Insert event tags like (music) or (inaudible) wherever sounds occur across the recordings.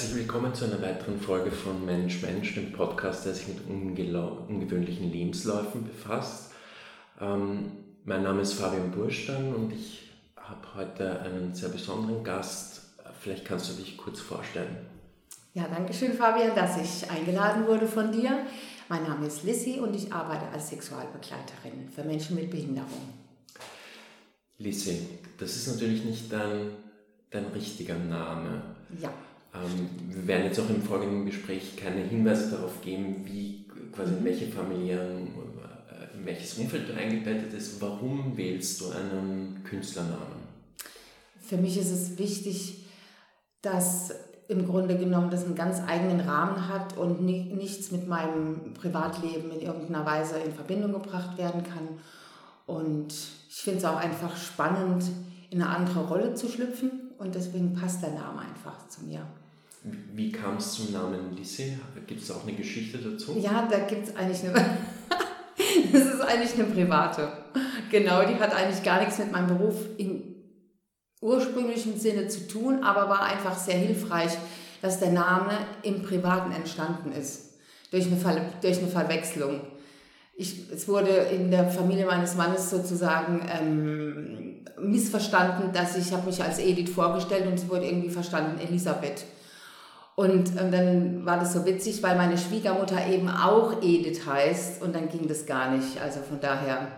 Herzlich willkommen zu einer weiteren Folge von Mensch Mensch, dem Podcast, der sich mit ungewöhnlichen Lebensläufen befasst. Ähm, mein Name ist Fabian Burstein und ich habe heute einen sehr besonderen Gast. Vielleicht kannst du dich kurz vorstellen. Ja, danke schön, Fabian, dass ich eingeladen wurde von dir. Mein Name ist Lissy und ich arbeite als Sexualbegleiterin für Menschen mit Behinderung. Lissy, das ist natürlich nicht dein, dein richtiger Name. Ja. Ähm, wir werden jetzt auch im folgenden Gespräch keine Hinweise darauf geben, wie quasi in welche familiären, äh, in welches Umfeld du eingebettet bist. Warum wählst du einen Künstlernamen? Für mich ist es wichtig, dass im Grunde genommen das einen ganz eigenen Rahmen hat und nichts mit meinem Privatleben in irgendeiner Weise in Verbindung gebracht werden kann. Und ich finde es auch einfach spannend, in eine andere Rolle zu schlüpfen und deswegen passt der Name einfach zu mir. Wie kam es zum Namen Lissy? Gibt es auch eine Geschichte dazu? Ja, da gibt es eigentlich eine. (laughs) das ist eigentlich eine private. Genau, die hat eigentlich gar nichts mit meinem Beruf im ursprünglichen Sinne zu tun, aber war einfach sehr hilfreich, dass der Name im Privaten entstanden ist. Durch eine, Ver durch eine Verwechslung. Ich, es wurde in der Familie meines Mannes sozusagen ähm, missverstanden, dass ich habe mich als Edith vorgestellt und es wurde irgendwie verstanden Elisabeth. Und ähm, dann war das so witzig, weil meine Schwiegermutter eben auch Edith heißt und dann ging das gar nicht. Also von daher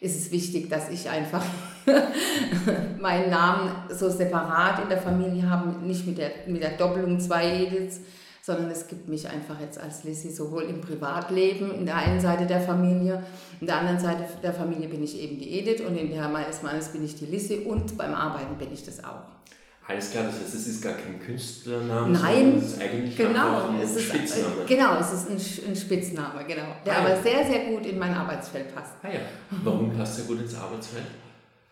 ist es wichtig, dass ich einfach (laughs) meinen Namen so separat in der Familie habe, nicht mit der, mit der Doppelung zwei Ediths, sondern es gibt mich einfach jetzt als Lissy sowohl im Privatleben, in der einen Seite der Familie, in der anderen Seite der Familie bin ich eben die Edith und in der meines Mannes bin ich die Lissy und beim Arbeiten bin ich das auch. Alles klar, das heißt, es ist gar kein Künstlername, Nein, es ist eigentlich genau, ein es ist, Spitzname. Genau, es ist ein, ein Spitzname, genau, der Ah, ja. aber sehr, sehr gut in mein Arbeitsfeld passt. Ah ja, warum passt er gut ins Arbeitsfeld?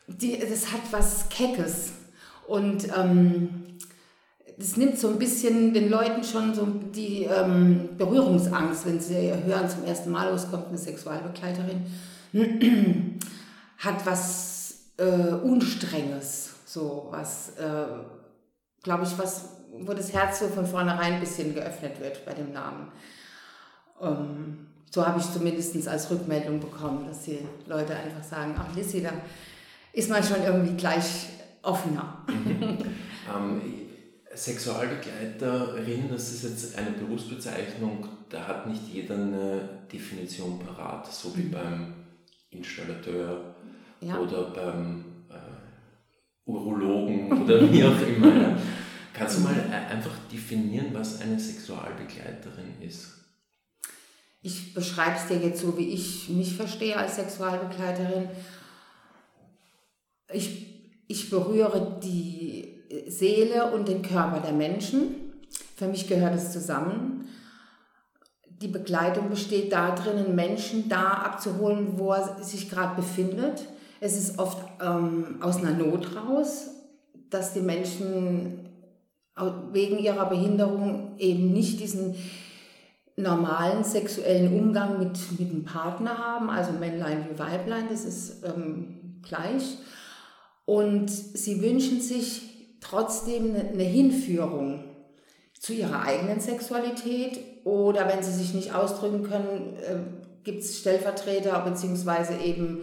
Die, das hat was Keckes und ähm, das nimmt so ein bisschen den Leuten schon so die ähm, Berührungsangst, wenn sie hören, zum ersten Mal, oh, es kommt eine Sexualbegleiterin, (clears throat) hat was äh, Unstrenges, so was, äh, glaube ich, was, wo das Herz so von vornherein ein bisschen geöffnet wird bei dem Namen. Ähm, so habe ich zumindest als Rückmeldung bekommen, dass die Leute einfach sagen, ach Lissy, da ist man schon irgendwie gleich offener. (laughs) Ähm, Sexualbegleiterin, das ist jetzt eine Berufsbezeichnung, da hat nicht jeder eine Definition parat, so wie beim Installateur Ja. oder beim Urologen oder wie auch immer. Ja. Kannst du mal äh, einfach definieren, was eine Sexualbegleiterin ist? Ich beschreibe es dir jetzt so, wie ich mich verstehe als Sexualbegleiterin. Ich, ich berühre die Seele und den Körper der Menschen. Für mich gehört es zusammen. Die Begleitung besteht darin, Menschen da abzuholen, wo er sich gerade befindet. Es ist oft ähm, aus einer Not raus, dass die Menschen wegen ihrer Behinderung eben nicht diesen normalen sexuellen Umgang mit, mit dem Partner haben, also Männlein wie Weiblein, das ist ähm, gleich. Und sie wünschen sich trotzdem eine, eine Hinführung zu ihrer eigenen Sexualität oder wenn sie sich nicht ausdrücken können, äh, gibt es Stellvertreter bzw. eben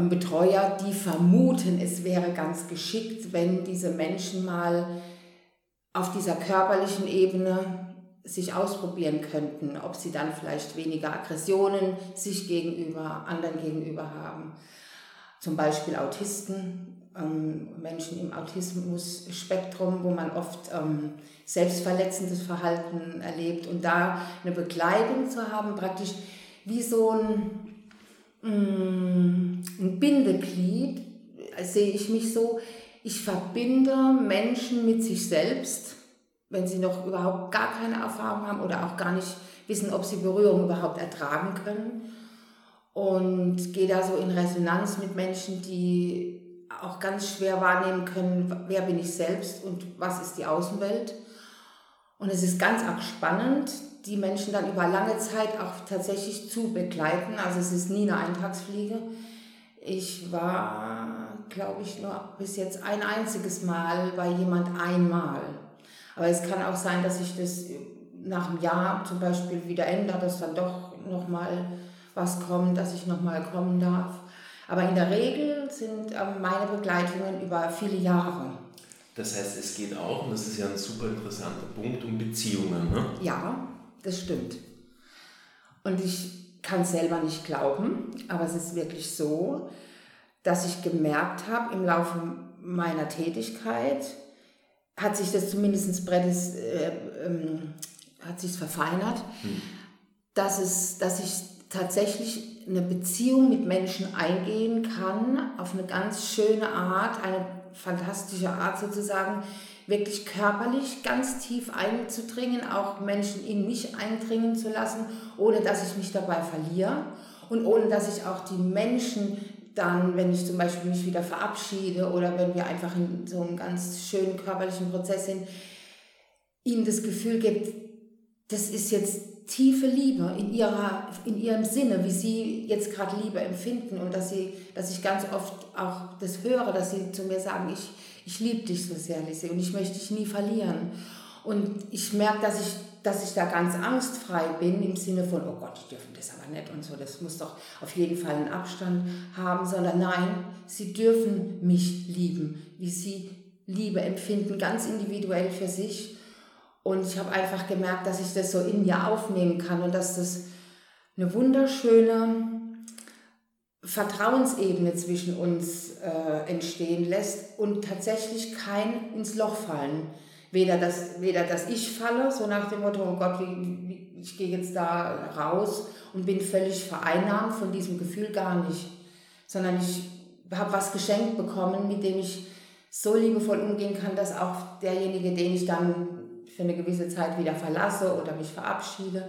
Betreuer, die vermuten, es wäre ganz geschickt, wenn diese Menschen mal auf dieser körperlichen Ebene sich ausprobieren könnten, ob sie dann vielleicht weniger Aggressionen sich gegenüber, anderen gegenüber haben. Zum Beispiel Autisten, ähm, Menschen im Autismus-Spektrum, wo man oft ähm, selbstverletzendes Verhalten erlebt und da eine Begleitung zu haben, praktisch wie so ein, ein Bindeglied, äh, sehe ich mich so, ich verbinde Menschen mit sich selbst, wenn sie noch überhaupt gar keine Erfahrung haben oder auch gar nicht wissen, ob sie Berührung überhaupt ertragen können. Und gehe da so in Resonanz mit Menschen, die auch ganz schwer wahrnehmen können, wer bin ich selbst und was ist die Außenwelt. Und es ist ganz arg spannend, die Menschen dann über lange Zeit auch tatsächlich zu begleiten. Also es ist nie eine Eintagsfliege. Ich war, glaube ich, nur bis jetzt ein einziges Mal bei jemand einmal. Aber es kann auch sein, dass sich das nach einem Jahr zum Beispiel wieder ändert, dass dann doch nochmal was kommt, dass ich nochmal kommen darf. Aber in der Regel sind ähm, meine Begleitungen über viele Jahre. Das heißt, es geht auch, und das ist ja ein super interessanter Punkt, um Beziehungen. Ne? Ja, das stimmt. Und ich kann es selber nicht glauben, aber es ist wirklich so, dass ich gemerkt habe im Laufe meiner Tätigkeit, hat sich das zumindest Brettis, äh, ähm, hat sich verfeinert, hm. dass, es, dass ich tatsächlich eine Beziehung mit Menschen eingehen kann, auf eine ganz schöne Art, eine fantastische Art sozusagen, wirklich körperlich ganz tief einzudringen, auch Menschen in mich eindringen zu lassen, ohne dass ich mich dabei verliere und ohne dass ich auch die Menschen dann, wenn ich zum Beispiel mich wieder verabschiede oder wenn wir einfach in so einem ganz schönen körperlichen Prozess sind, ihnen das Gefühl gibt, das ist jetzt tiefe Liebe in, ihrer, in ihrem Sinne, wie sie jetzt gerade Liebe empfinden und dass, sie, dass ich ganz oft auch das höre, dass sie zu mir sagen, ich, ich liebe dich so sehr, Lissy, und ich möchte dich nie verlieren. Und ich merke, dass ich, dass ich da ganz angstfrei bin im Sinne von, oh Gott, die dürfen das aber nicht und so, das muss doch auf jeden Fall einen Abstand haben, sondern nein, sie dürfen mich lieben, wie sie Liebe empfinden, ganz individuell für sich. Und ich habe einfach gemerkt, dass ich das so in mir aufnehmen kann und dass das eine wunderschöne Vertrauensebene zwischen uns äh, entstehen lässt und tatsächlich kein ins Loch fallen. Weder dass, weder dass ich falle, so nach dem Motto, oh Gott, wie, wie, ich gehe jetzt da raus und bin völlig vereinnahmt von diesem Gefühl gar nicht, sondern ich habe was geschenkt bekommen, mit dem ich so liebevoll umgehen kann, dass auch derjenige, den ich dann für eine gewisse Zeit wieder verlasse oder mich verabschiede,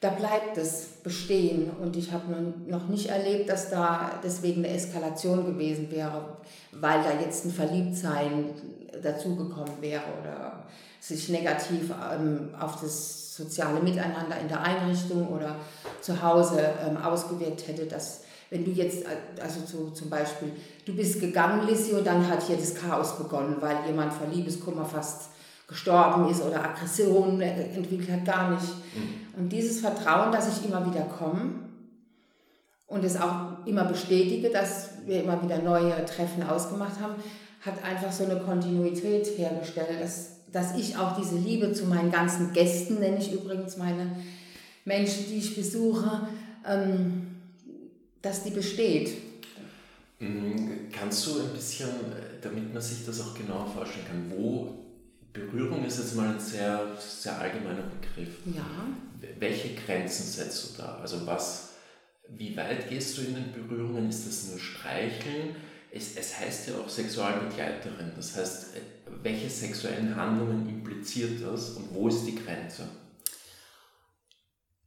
da bleibt es bestehen. Und ich habe noch nicht erlebt, dass da deswegen eine Eskalation gewesen wäre, weil da jetzt ein Verliebtsein dazugekommen wäre oder sich negativ ähm, auf das soziale Miteinander in der Einrichtung oder zu Hause ähm, ausgewirkt hätte, dass wenn du jetzt, also so zum Beispiel, du bist gegangen, Lissy, und dann hat hier das Chaos begonnen, weil jemand vor Liebeskummer fast gestorben ist oder Aggression entwickelt hat, gar nicht. Mhm. Und dieses Vertrauen, dass ich immer wieder komme und es auch immer bestätige, dass wir immer wieder neue Treffen ausgemacht haben, hat einfach so eine Kontinuität hergestellt, dass, dass ich auch diese Liebe zu meinen ganzen Gästen, nenne ich übrigens meine Menschen, die ich besuche, ähm, dass die besteht. Mhm. Kannst du ein bisschen, damit man sich das auch genau vorstellen kann, wo Berührung ist jetzt mal ein sehr, sehr allgemeiner Begriff. Ja. Welche Grenzen setzt du da? Also was, wie weit gehst du in den Berührungen? Ist das nur Streicheln? Es, es heißt ja auch Sexualbegleiterin. Das heißt, welche sexuellen Handlungen impliziert das und wo ist die Grenze?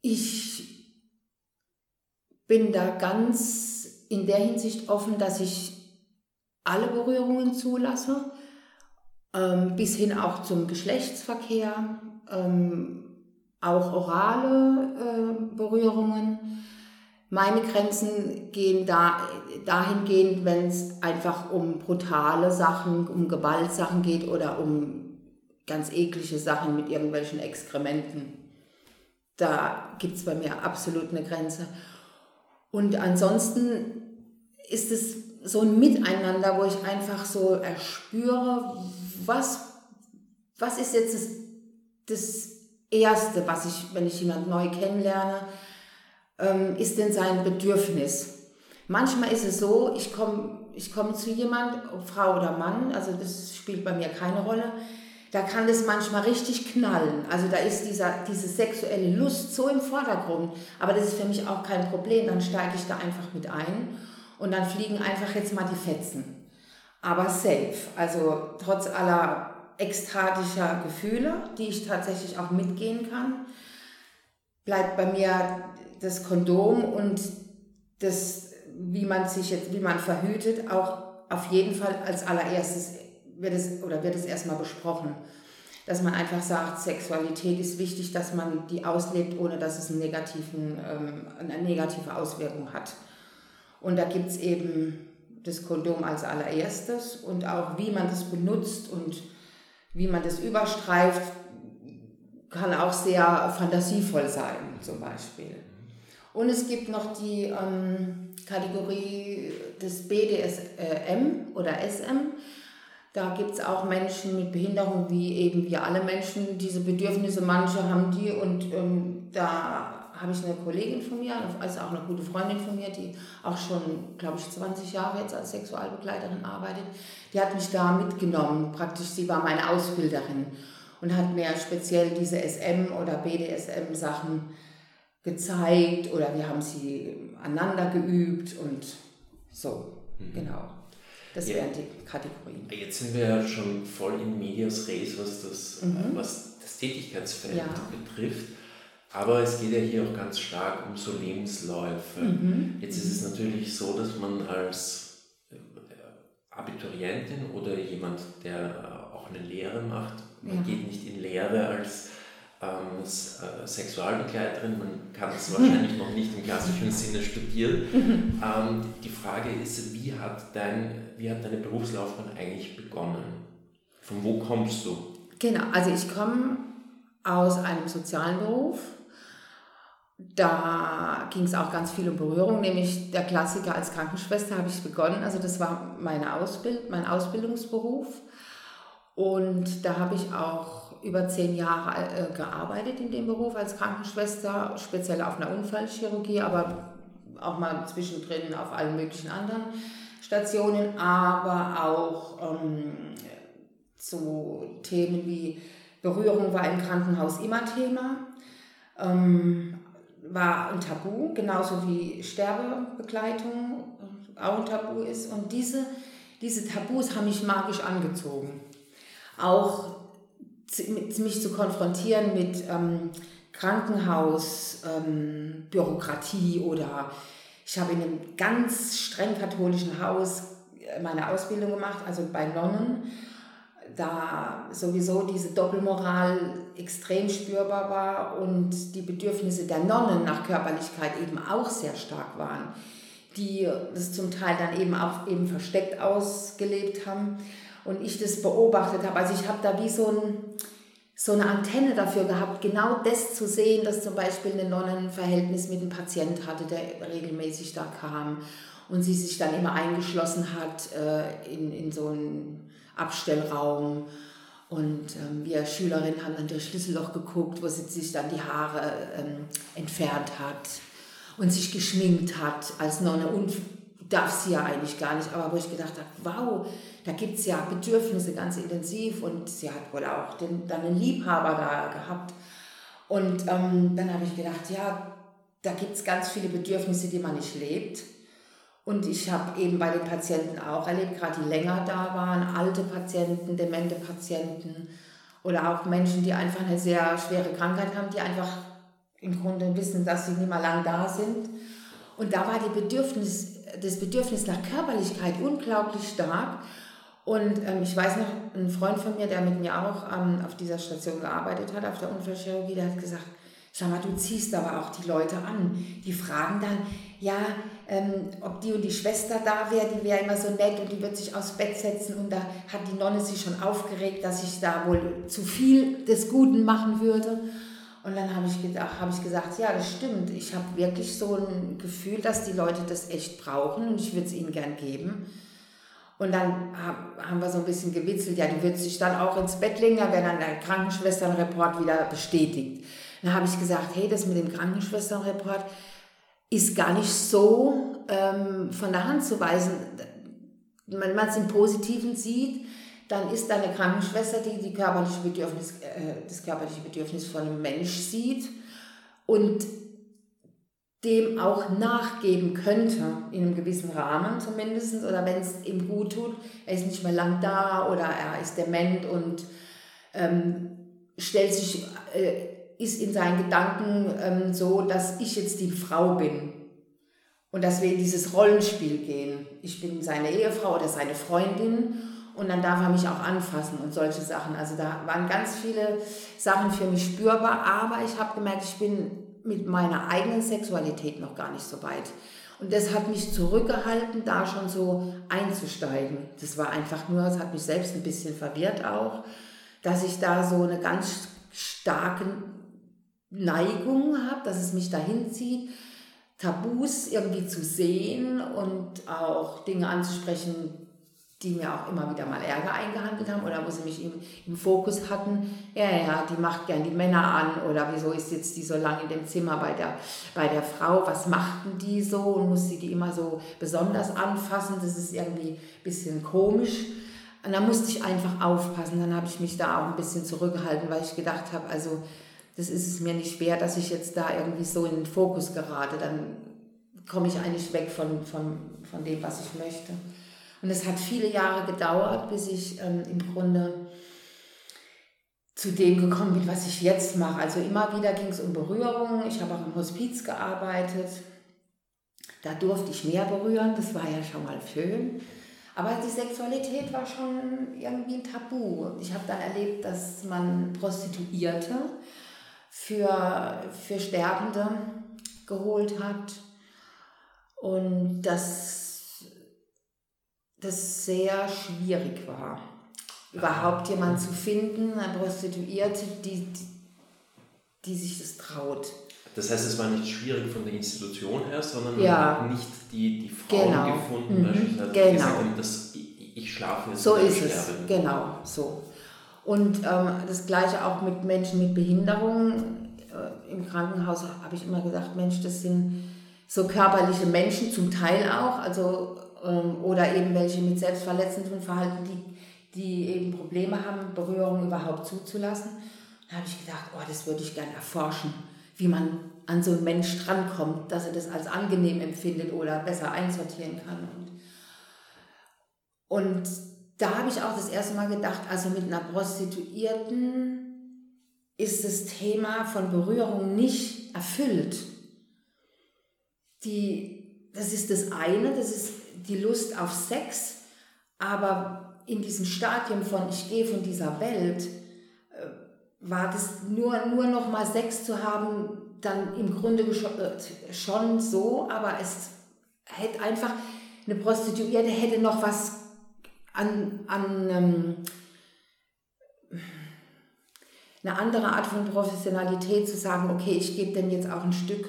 Ich bin da ganz in der Hinsicht offen, dass ich alle Berührungen zulasse ähm, bis hin auch zum Geschlechtsverkehr, ähm, auch orale äh, Berührungen. Meine Grenzen gehen da, dahingehend, wenn es einfach um brutale Sachen, um Gewaltsachen geht oder um ganz eklige Sachen mit irgendwelchen Exkrementen. Da gibt es bei mir absolut eine Grenze. Und ansonsten ist es so ein Miteinander, wo ich einfach so erspüre, was, was ist jetzt das, das Erste, was ich, wenn ich jemand neu kennenlerne, ähm, ist denn sein Bedürfnis? Manchmal ist es so, ich komme ich komm zu jemand, Frau oder Mann, also das spielt bei mir keine Rolle, da kann das manchmal richtig knallen. Also da ist dieser, diese sexuelle Lust so im Vordergrund, aber das ist für mich auch kein Problem, dann steige ich da einfach mit ein und dann fliegen einfach jetzt mal die Fetzen aber safe. Also trotz aller ekstatischer Gefühle, die ich tatsächlich auch mitgehen kann, bleibt bei mir das Kondom und das, wie man sich jetzt, wie man verhütet, auch auf jeden Fall als allererstes wird es oder wird es erstmal besprochen. Dass man einfach sagt, Sexualität ist wichtig, dass man die auslebt, ohne dass es einen negativen, ähm, eine negative Auswirkung hat. Und da gibt es eben das Kondom als allererstes und auch wie man das benutzt und wie man das überstreift, kann auch sehr fantasievoll sein, zum Beispiel. Und es gibt noch die ähm, Kategorie des BDSM oder SM. Da gibt es auch Menschen mit Behinderung, wie eben wir alle Menschen. Diese Bedürfnisse, manche haben die und ähm, da habe ich eine Kollegin von mir, also auch eine gute Freundin von mir, die auch schon, glaube ich, 20 Jahre jetzt als Sexualbegleiterin arbeitet. Die hat mich da mitgenommen, praktisch, sie war meine Ausbilderin und hat mir speziell diese SM- oder BDSM-Sachen gezeigt oder wir haben sie aneinander geübt und so, mhm. genau. Das ja. wären die Kategorien. Jetzt sind wir ja schon voll in Medias Res, was das, mhm. was das Tätigkeitsfeld ja. betrifft. Aber es geht ja hier auch ganz stark um so Lebensläufe. Mhm. Jetzt ist es natürlich so, dass man als äh, Abiturientin oder jemand, der auch eine Lehre macht, man ja. geht nicht in Lehre als ähm, äh, Sexualbegleiterin, man kann es wahrscheinlich noch nicht im klassischen Sinne studieren. Ähm, die Frage ist, wie hat, dein, wie hat deine Berufslaufbahn eigentlich begonnen? Von wo kommst du? Genau, also ich komme aus einem sozialen Beruf. Da ging es auch ganz viel um Berührung, nämlich der Klassiker als Krankenschwester habe ich begonnen. Also das war meine Ausbild mein Ausbildungsberuf. Und da habe ich auch über zehn Jahre äh, gearbeitet in dem Beruf als Krankenschwester, speziell auf einer Unfallchirurgie, aber auch mal zwischendrin auf allen möglichen anderen Stationen, aber auch ähm, so Themen wie Berührung war im Krankenhaus immer Thema, ähm, war ein Tabu, genauso wie Sterbebegleitung auch ein Tabu ist. Und diese, diese Tabus haben mich magisch angezogen auch mich zu konfrontieren mit ähm, Krankenhaus, ähm, oder ich habe in einem ganz streng katholischen Haus äh, meine Ausbildung gemacht, also bei Nonnen, da sowieso diese Doppelmoral extrem spürbar war und die Bedürfnisse der Nonnen nach Körperlichkeit eben auch sehr stark waren, die das zum Teil dann eben auch eben versteckt ausgelebt haben und ich das beobachtet habe. Also ich habe da wie so, ein, so eine Antenne dafür gehabt, genau das zu sehen, dass zum Beispiel eine Nonne ein Verhältnis mit einem Patient hatte, der regelmäßig da kam und sie sich dann immer eingeschlossen hat äh, in, in so einen Abstellraum. Und ähm, wir Schülerinnen haben dann durch Schlüsselloch geguckt, wo sie sich dann die Haare ähm, entfernt hat und sich geschminkt hat als Nonne und darf sie ja eigentlich gar nicht, aber wo ich gedacht habe, wow, da gibt es ja Bedürfnisse ganz intensiv und sie hat wohl auch den, dann einen Liebhaber da gehabt. Und ähm, dann habe ich gedacht, ja, da gibt es ganz viele Bedürfnisse, die man nicht lebt. Und ich habe eben bei den Patienten auch erlebt, gerade die länger da waren, alte Patienten, demente Patienten oder auch Menschen, die einfach eine sehr schwere Krankheit haben, die einfach im Grunde wissen, dass sie nicht mehr lang da sind. Und da war die Bedürfnis, das Bedürfnis nach Körperlichkeit unglaublich stark. Und ähm, ich weiß noch, ein Freund von mir, der mit mir auch ähm, auf dieser Station gearbeitet hat, auf der Unfallchirurgie, der hat gesagt, schau mal, du ziehst aber auch die Leute an. Die fragen dann, ja, ähm, ob die und die Schwester da wäre, die wäre immer so nett und die wird sich aufs Bett setzen und da hat die Nonne sich schon aufgeregt, dass ich da wohl zu viel des Guten machen würde. Und dann habe ich, hab ich gesagt, ja, das stimmt. Ich habe wirklich so ein Gefühl, dass die Leute das echt brauchen und ich würde es ihnen gern geben. Und dann haben wir so ein bisschen gewitzelt, ja, die wird sich dann auch ins Bett legen, da wäre dann der Krankenschwesternreport wieder bestätigt. Dann habe ich gesagt, hey, das mit dem Krankenschwesternreport ist gar nicht so ähm, von der Hand zu weisen. Wenn man es im Positiven sieht, dann ist eine Krankenschwester, die, die körperliche Bedürfnis, äh, das körperliche Bedürfnis von einem Mensch sieht und dem auch nachgeben könnte, in einem gewissen Rahmen zumindest, oder wenn es ihm gut tut, er ist nicht mehr lang da oder er ist dement und ähm, stellt sich, äh, ist in seinen Gedanken ähm, so, dass ich jetzt die Frau bin und dass wir in dieses Rollenspiel gehen. Ich bin seine Ehefrau oder seine Freundin und dann darf er mich auch anfassen und solche Sachen. Also da waren ganz viele Sachen für mich spürbar, aber ich habe gemerkt, ich bin mit meiner eigenen Sexualität noch gar nicht so weit. Und das hat mich zurückgehalten, da schon so einzusteigen. Das war einfach nur, es hat mich selbst ein bisschen verwirrt auch. dass ich da so eine ganz starke Neigung habe, dass es mich dahin zieht, Tabus irgendwie zu sehen und auch Dinge anzusprechen, die mir auch immer wieder mal Ärger eingehandelt haben oder wo sie mich im, im Fokus hatten. Ja, ja, die macht gern die Männer an oder wieso ist jetzt die so lange in dem Zimmer bei der, bei der Frau? Was machten die so und muss sie die immer so besonders anfassen? Das ist irgendwie ein bisschen komisch. Und da musste ich einfach aufpassen. Dann habe ich mich da auch ein bisschen zurückgehalten, weil ich gedacht habe, also das ist es mir nicht wert, dass ich jetzt da irgendwie so in den Fokus gerate. Dann komme ich eigentlich weg von, von, von dem, was ich möchte. Und es hat viele Jahre gedauert, bis ich ähm, im Grunde zu dem gekommen bin, was ich jetzt mache. Also immer wieder ging es um Berührung. Ich habe auch im Hospiz gearbeitet. Da durfte ich mehr berühren, das war ja schon mal schön. Aber die Sexualität war schon irgendwie ein Tabu. Ich habe dann erlebt, dass man Prostituierte für, für Sterbende geholt hat und dass das sehr schwierig war, überhaupt jemanden zu finden, eine Prostituierte, die, die, sich das traut. Das heißt, es war nicht schwierig von der Institution her, sondern ja. man hat nicht die, die Frauen genau. gefunden, mhm. beispielsweise, genau. gesagt haben, dass ich, ich schlafe jetzt So ist es, genau, so. Und ähm, das gleiche auch mit Menschen mit Behinderungen. Äh, Im Krankenhaus habe ich immer gesagt, Mensch, das sind so körperliche Menschen, zum Teil auch, also oder eben welche mit selbstverletzendem Verhalten, die, die eben Probleme haben, Berührung überhaupt zuzulassen. Da habe ich gedacht, oh, das würde ich gerne erforschen, wie man an so einen Mensch drankommt, dass er das als angenehm empfindet oder besser einsortieren kann. Und, und da habe ich auch das erste Mal gedacht, also mit einer Prostituierten ist das Thema von Berührung nicht erfüllt. Die, das ist das eine, das ist die Lust auf Sex, aber in diesem Stadium von ich gehe von dieser Welt, äh, war das nur, nur noch mal Sex zu haben, dann im Grunde äh, schon so, aber es hätte einfach, eine Prostituierte hätte noch was an, an ähm, eine andere Art von Professionalität zu sagen, okay, ich gebe dem jetzt auch ein Stück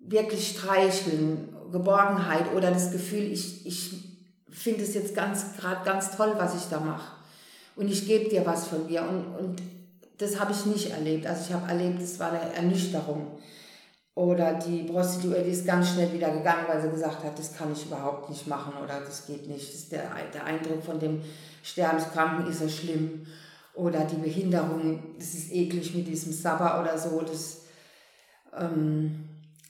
wirklich streicheln Geborgenheit oder das Gefühl, ich, ich finde es jetzt ganz gerade ganz toll, was ich da mache. Und ich gebe dir was von mir. Und, und das habe ich nicht erlebt. Also ich habe erlebt, es war eine Ernüchterung. Oder die Prostituierte ist ganz schnell wieder gegangen, weil sie gesagt hat, das kann ich überhaupt nicht machen oder das geht nicht. Das der, der Eindruck von dem Sterbenskranken ist so schlimm. Oder die Behinderung, das ist eklig mit diesem Sabber oder so. Das, ähm,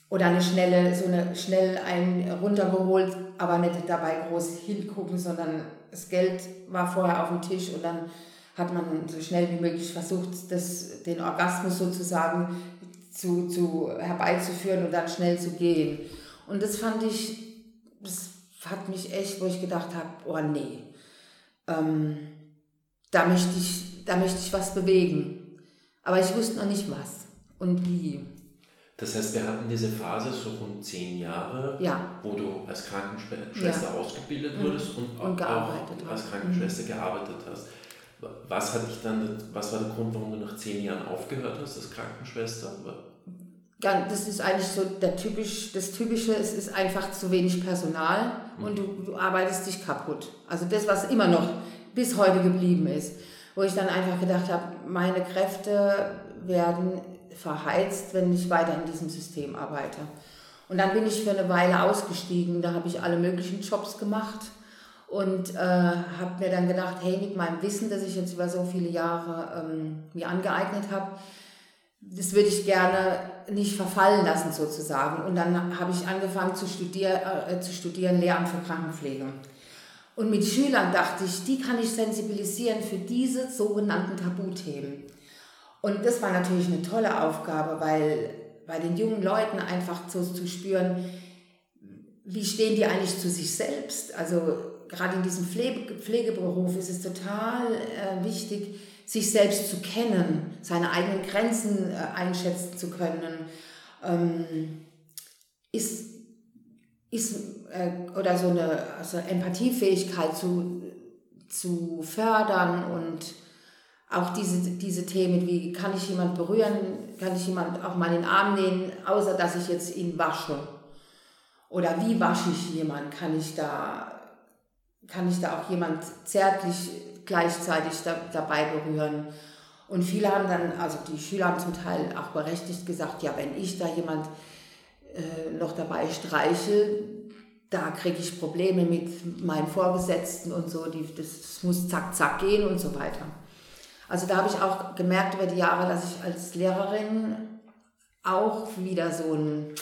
oder eine schnelle, so eine schnell einen runtergeholt, aber nicht dabei groß hingucken, sondern das Geld war vorher auf dem Tisch und dann hat man so schnell wie möglich versucht, das, den Orgasmus sozusagen zu, zu herbeizuführen und dann schnell zu gehen. Und das fand ich, das hat mich echt, wo ich gedacht habe, oh nee, ähm, da, möchte ich, da möchte ich was bewegen. Aber ich wusste noch nicht was und wie. Das heißt, wir hatten diese Phase so rund zehn Jahre, ja. wo du als Krankenschwester ja. ausgebildet mhm. wurdest und, und auch als Krankenschwester mhm. gearbeitet hast. Was hat dich dann, was war der Grund, warum du nach zehn Jahren aufgehört hast als Krankenschwester? Ja, das ist eigentlich so der typisch, das Typische, es ist einfach zu wenig Personal mhm. und du, du arbeitest dich kaputt. Also das, was immer noch bis heute geblieben ist. Wo ich dann einfach gedacht habe, meine Kräfte werden verheizt, wenn ich weiter in diesem System arbeite. Und dann bin ich für eine Weile ausgestiegen, da habe ich alle möglichen Jobs gemacht und äh, habe mir dann gedacht, hey, mit meinem Wissen, das ich jetzt über so viele Jahre ähm, mir angeeignet habe, das würde ich gerne nicht verfallen lassen sozusagen. Und dann habe ich angefangen zu, studier, äh, zu studieren Lehramt für Krankenpflege. Und mit Schülern dachte ich, die kann ich sensibilisieren für diese sogenannten Tabuthemen. Und das war natürlich eine tolle Aufgabe, weil bei den jungen Leuten einfach so zu spüren, wie stehen die eigentlich zu sich selbst? Also gerade in diesem Pflege, Pflegeberuf ist es total äh, wichtig, sich selbst zu kennen, seine eigenen Grenzen äh, einschätzen zu können. Ähm, ist, ist äh, oder so eine also Empathiefähigkeit zu, zu fördern und auch diese, diese Themen wie, kann ich jemand berühren, kann ich jemand auch mal in den Arm nehmen, außer dass ich jetzt ihn wasche. Oder wie wasche ich jemand, kann ich da, kann ich da auch jemand zärtlich gleichzeitig da, dabei berühren. Und viele haben dann, also die Schüler haben zum Teil auch berechtigt gesagt, ja, wenn ich da jemand äh, noch dabei streiche, da kriege ich Probleme mit meinen Vorgesetzten und so, die, das muss zack, zack gehen und so weiter. Also da habe ich auch gemerkt über die Jahre, dass ich als Lehrerin auch wieder so ein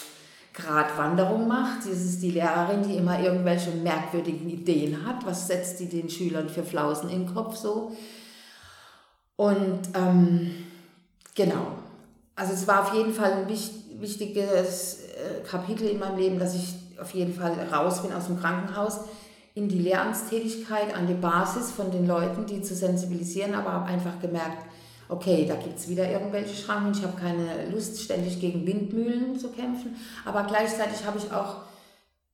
Gratwanderung macht. Das ist die Lehrerin, die immer irgendwelche merkwürdigen Ideen hat. Was setzt die den Schülern für Flausen in den Kopf so? Und ähm, genau. Also es war auf jeden Fall ein wichtiges äh, Kapitel in meinem Leben, dass ich auf jeden Fall raus bin aus dem Krankenhaus in die Lehramtstätigkeit, an die Basis von den Leuten, die zu sensibilisieren, aber habe einfach gemerkt, okay, da gibt es wieder irgendwelche Schranken, ich habe keine Lust, ständig gegen Windmühlen zu kämpfen, aber gleichzeitig habe ich auch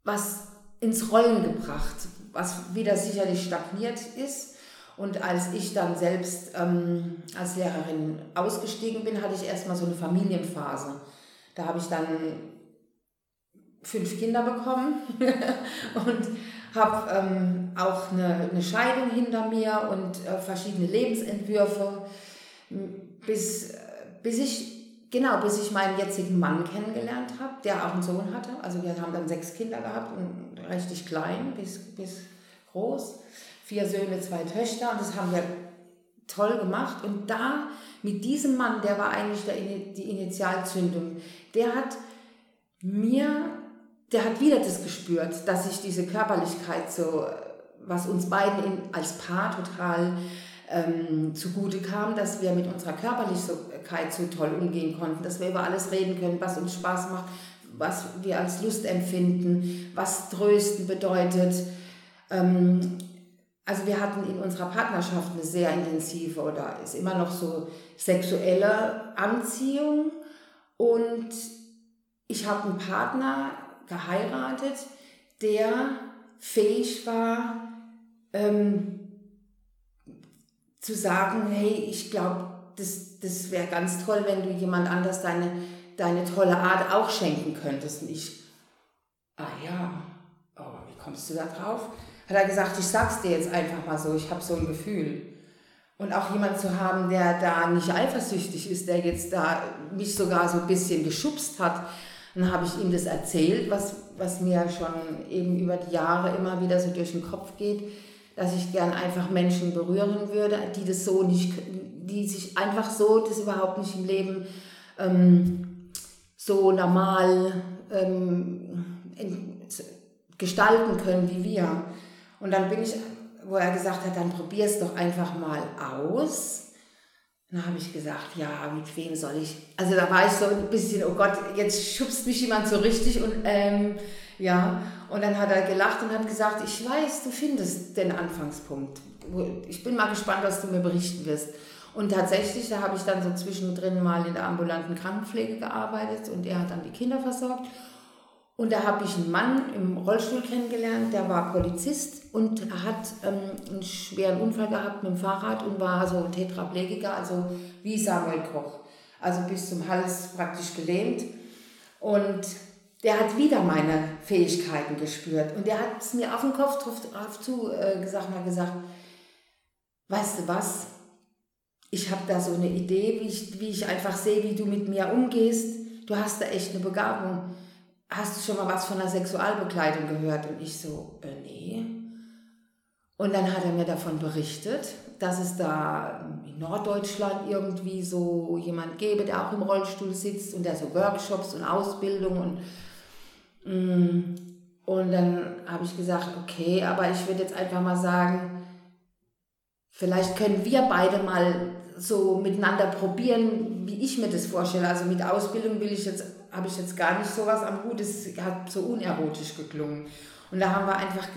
was ins Rollen gebracht, was wieder sicherlich stagniert ist. Und als ich dann selbst ähm, als Lehrerin ausgestiegen bin, hatte ich erstmal so eine Familienphase. Da habe ich dann fünf Kinder bekommen (laughs) und habe ähm, auch eine, eine, Scheidung hinter mir und äh, verschiedene Lebensentwürfe, bis, bis ich, genau, bis ich meinen jetzigen Mann kennengelernt habe, der auch einen Sohn hatte. Also wir haben dann sechs Kinder gehabt und richtig klein bis, bis groß. Vier Söhne, zwei Töchter und das haben wir toll gemacht. Und da mit diesem Mann, der war eigentlich der, die Initialzündung, der hat mir der hat wieder das gespürt, dass sich diese Körperlichkeit so, was uns beiden in, als Paar total ähm, zugute kam, dass wir mit unserer Körperlichkeit so toll umgehen konnten, dass wir über alles reden können, was uns Spaß macht, was wir als Lust empfinden, was Trösten bedeutet. Ähm, also wir hatten in unserer Partnerschaft eine sehr intensive oder ist immer noch so sexuelle Anziehung und ich habe einen Partner, geheiratet, der fähig war, ähm, zu sagen, hey, ich glaube, das, das wäre ganz toll, wenn du jemand anders deine, deine tolle Art auch schenken könntest. Und ich, ah ja, oh, wie kommst du da drauf? Hat er gesagt, ich sag's dir jetzt einfach mal so, ich habe so ein Gefühl. Und auch jemand zu haben, der da nicht eifersüchtig ist, der jetzt da mich sogar so ein bisschen geschubst hat, dann habe ich ihm das erzählt, was, was mir schon eben über die Jahre immer wieder so durch den Kopf geht, dass ich gern einfach Menschen berühren würde, die das so nicht, die sich einfach so das überhaupt nicht im Leben ähm, so normal ähm, gestalten können wie wir. Und dann bin ich, wo er gesagt hat, dann probier es doch einfach mal aus dann habe ich gesagt, ja, mit wem soll ich? Also da war ich so ein bisschen, oh Gott, jetzt schubst mich jemand so richtig und ähm, ja. Und dann hat er gelacht und hat gesagt, ich weiß, du findest den Anfangspunkt. Ich bin mal gespannt, was du mir berichten wirst. Und tatsächlich, da habe ich dann so zwischendrin mal in der ambulanten Krankenpflege gearbeitet und er hat dann die Kinder versorgt. Und da habe ich einen Mann im Rollstuhl kennengelernt, der war Polizist und hat ähm, einen schweren Unfall gehabt mit dem Fahrrad und war so Tetraplegiker, also wie Samuel Koch. Also bis zum Hals praktisch gelähmt. Und der hat wieder meine Fähigkeiten gespürt. Und der hat es mir auf den Kopf drauf zu äh, gesagt, mal gesagt, weißt du was, ich habe da so eine Idee, wie ich, wie ich einfach sehe, wie du mit mir umgehst. Du hast da echt eine Begabung hast du schon mal was von der Sexualbekleidung gehört? Und ich so, äh, nee. Und dann hat er mir davon berichtet, dass es da in Norddeutschland irgendwie so jemand gäbe, der auch im Rollstuhl sitzt und der so Workshops und Ausbildung und mm, und dann habe ich gesagt, okay, aber ich würde jetzt einfach mal sagen, vielleicht können wir beide mal so miteinander probieren, wie ich mir das vorstelle. Also mit Ausbildung will ich jetzt habe ich jetzt gar nicht sowas am Hut. Es hat so unerotisch geklungen. Und da haben wir einfach,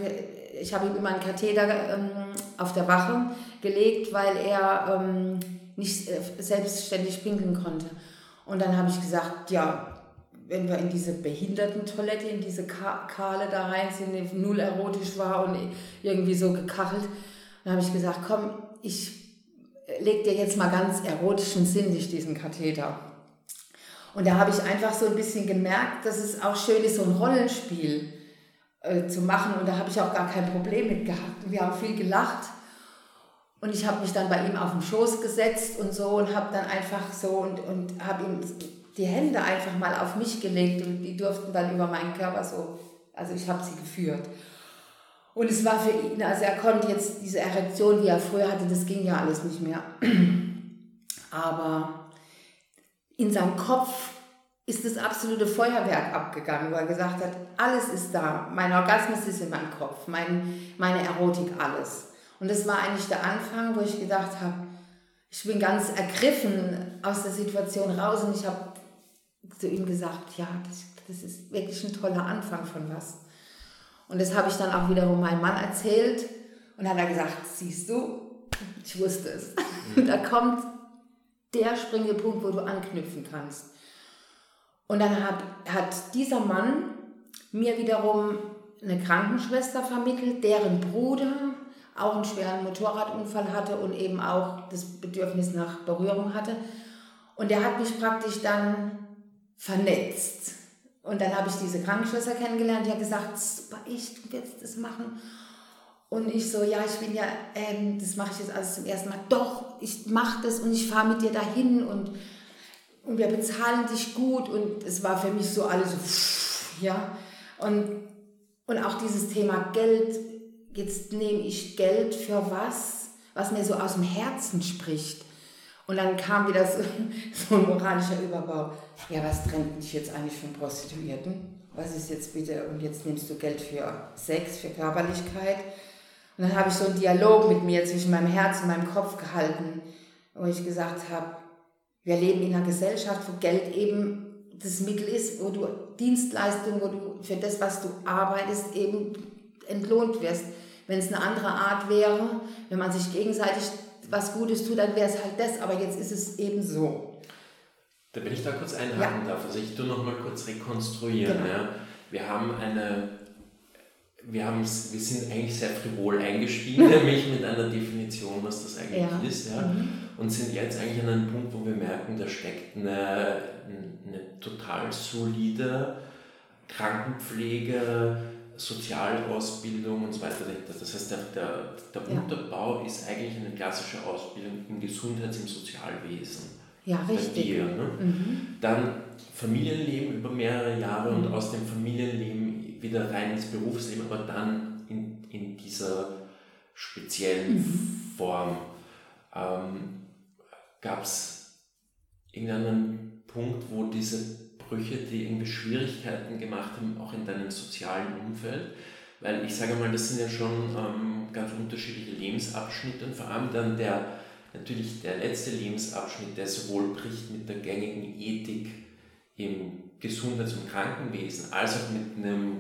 ich habe ihm immer einen Katheter ähm, auf der Wache gelegt, weil er ähm, nicht äh, selbstständig pinkeln konnte. Und dann habe ich gesagt, ja, wenn wir in diese Behindertentoilette, in diese Kahle da rein sind, die null erotisch war und irgendwie so gekachelt, dann habe ich gesagt, komm, ich legt dir jetzt mal ganz erotisch und sinnlich diesen Katheter. Und da habe ich einfach so ein bisschen gemerkt, dass es auch schön ist, so ein Rollenspiel äh, zu machen. Und da habe ich auch gar kein Problem mit gehabt. Und wir haben viel gelacht. Und ich habe mich dann bei ihm auf den Schoß gesetzt und so und habe dann einfach so und, und habe ihm die Hände einfach mal auf mich gelegt und die durften dann über meinen Körper so, also ich habe sie geführt. Und es war für ihn, also er konnte jetzt diese Erektion, die er früher hatte, das ging ja alles nicht mehr. (clears throat) Aber in seinem Kopf ist das absolute Feuerwerk abgegangen, wo er gesagt hat, alles ist da, mein Orgasmus ist in meinem Kopf, mein, meine Erotik, alles. Und das war eigentlich der Anfang, wo ich gedacht habe, ich bin ganz ergriffen aus der Situation raus und ich habe zu ihm gesagt, ja, das, das ist wirklich ein toller Anfang von was. Und das habe ich dann auch wiederum meinem Mann erzählt und dann hat er gesagt, siehst du, ich wusste es. Mhm. (laughs) da kommt der springende Punkt, wo du anknüpfen kannst. Und dann hat, hat dieser Mann mir wiederum eine Krankenschwester vermittelt, deren Bruder auch einen schweren Motorradunfall hatte und eben auch das Bedürfnis nach Berührung hatte. Und der hat mich praktisch dann vernetzt. Und dann habe ich diese Krankenschwester kennengelernt, die hat gesagt, super, ich, wirst das machen. Und ich so, ja, ich bin ja, ähm, das mache ich jetzt alles zum ersten Mal. Doch, ich mache das und ich fahre mit dir dahin und, und wir bezahlen dich gut. Und es war für mich so alles so, ja. Und, und auch dieses Thema Geld, jetzt nehme ich Geld für was, was mir so aus dem Herzen spricht. Und dann kam wieder so, (laughs) so ein moralischer Überbau. Ja, was trennt dich jetzt eigentlich von Prostituierten? Was ist jetzt bitte, und jetzt nimmst du Geld für Sex, für Körperlichkeit? Und dann habe ich so einen Dialog mit mir zwischen meinem Herz und meinem Kopf gehalten, wo ich gesagt habe, wir leben in einer Gesellschaft, wo Geld eben das Mittel ist, wo du Dienstleistungen, wo du für das, was du arbeitest, eben entlohnt wirst. Wenn es eine andere Art wäre, wenn man sich gegenseitig was Gutes tut, dann wäre es halt das, aber jetzt ist es eben so. Da bin ich da kurz einhaken ja. darf. Also ich tue noch mal kurz rekonstruieren. Genau. Ja. Wir haben eine, wir, haben, wir sind eigentlich sehr frivol eingestiegen, (laughs) nämlich mit einer Definition, was das eigentlich ja. ist. Ja. Mhm. Und sind jetzt eigentlich an einem Punkt, wo wir merken, da steckt eine, eine total solide Krankenpflege, Sozialausbildung und so weiter dahinter. Das heißt, der, der, der ja. Unterbau ist eigentlich eine klassische Ausbildung im Gesundheits- und Sozialwesen. Ja, richtig. Dir, ne? mhm. Dann Familienleben über mehrere Jahre mhm. und aus dem Familienleben wieder rein ins Berufsleben, aber dann in, in dieser speziellen mhm. Form. Ähm, Gab es irgendeinen Punkt, wo diese Brüche, die irgendwie Schwierigkeiten gemacht haben, auch in deinem sozialen Umfeld? Weil ich sage mal, das sind ja schon ähm, ganz unterschiedliche Lebensabschnitte und vor allem dann der, natürlich der letzte Lebensabschnitt, der sowohl bricht mit der gängigen Ethik im Gesundheits- und Krankenwesen, als auch mit einem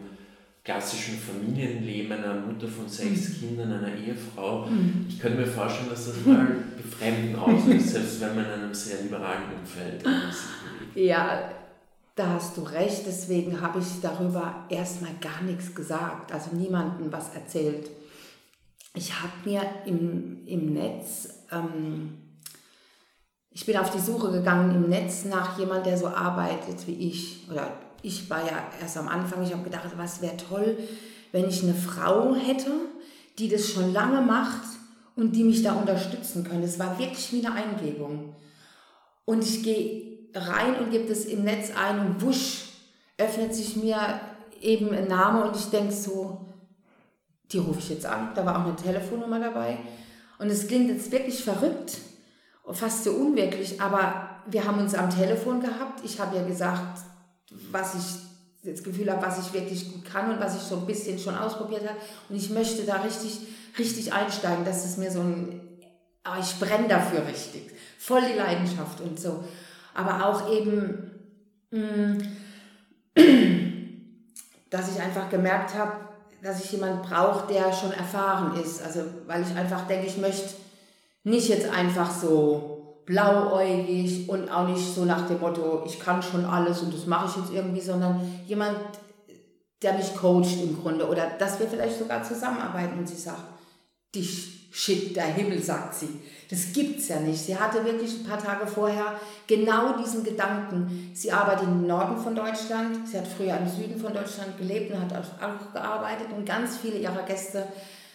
klassischen Familienleben einer Mutter von sechs mhm. Kindern, einer Ehefrau. Mhm. Ich könnte mir vorstellen, dass das mal befremden auslöst, selbst wenn man in einem sehr liberalen Umfeld bewegt. Ja, da hast du recht, deswegen habe ich darüber erstmal gar nichts gesagt, also niemandem was erzählt. Ich habe mir im, im Netz, ähm, ich bin auf die Suche gegangen im Netz nach jemand, der so arbeitet wie ich. Oder ich war ja erst am Anfang, ich habe gedacht, was wäre toll, wenn ich eine Frau hätte, die das schon lange macht und die mich da unterstützen könnte. Es war wirklich wie eine Eingebung. Und ich gehe rein und gibt es im Netz ein und wusch, öffnet sich mir eben ein Name und ich denke so, die rufe ich jetzt an. Da war auch eine Telefonnummer dabei. Und es klingt jetzt wirklich verrückt, fast so unwirklich, aber wir haben uns am Telefon gehabt. Ich habe ja gesagt, was ich das Gefühl habe, was ich wirklich gut kann und was ich so ein bisschen schon ausprobiert habe. Und ich möchte da richtig, richtig einsteigen. Das ist mir so ein, ah, ich brenne dafür richtig. Voll die Leidenschaft und so aber auch eben, mm, (clears throat) dass ich einfach gemerkt habe, dass ich jemanden brauche, der schon erfahren ist. Also weil ich einfach denke, ich möchte nicht jetzt einfach so blauäugig und auch nicht so nach dem Motto, ich kann schon alles und das mache ich jetzt irgendwie, sondern jemand, der mich coacht im Grunde oder dass wir vielleicht sogar zusammenarbeiten und sie sagt, dich Shit, der Himmel, sagt sie. Das gibt's ja nicht. Sie hatte wirklich ein paar Tage vorher genau diesen Gedanken. Sie arbeitet im Norden von Deutschland. Sie hat früher im Süden von Deutschland gelebt und hat auch gearbeitet. Und ganz viele ihrer Gäste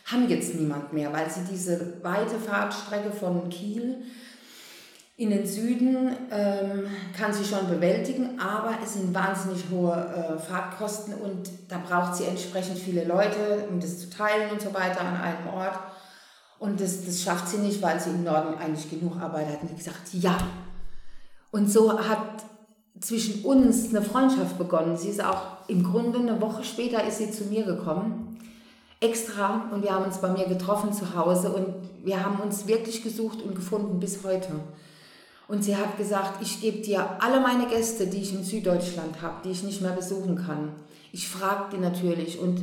haben jetzt niemand mehr, weil sie diese weite Fahrtstrecke von Kiel in den Süden ähm, kann sie schon bewältigen, aber es sind wahnsinnig hohe äh, Fahrtkosten und da braucht sie entsprechend viele Leute, um das zu teilen und so weiter an einem Ort. Und das, das schafft sie nicht, weil sie im Norden eigentlich genug Arbeit hat. Und sie gesagt, ja. Und so hat zwischen uns eine Freundschaft begonnen. Sie ist auch im Grunde eine Woche später ist sie zu mir gekommen, extra, und wir haben uns bei mir getroffen zu Hause und wir haben uns wirklich gesucht und gefunden bis heute. Und sie hat gesagt, ich gebe dir alle meine Gäste, die ich in Süddeutschland habe, die ich nicht mehr besuchen kann. Ich frage die natürlich und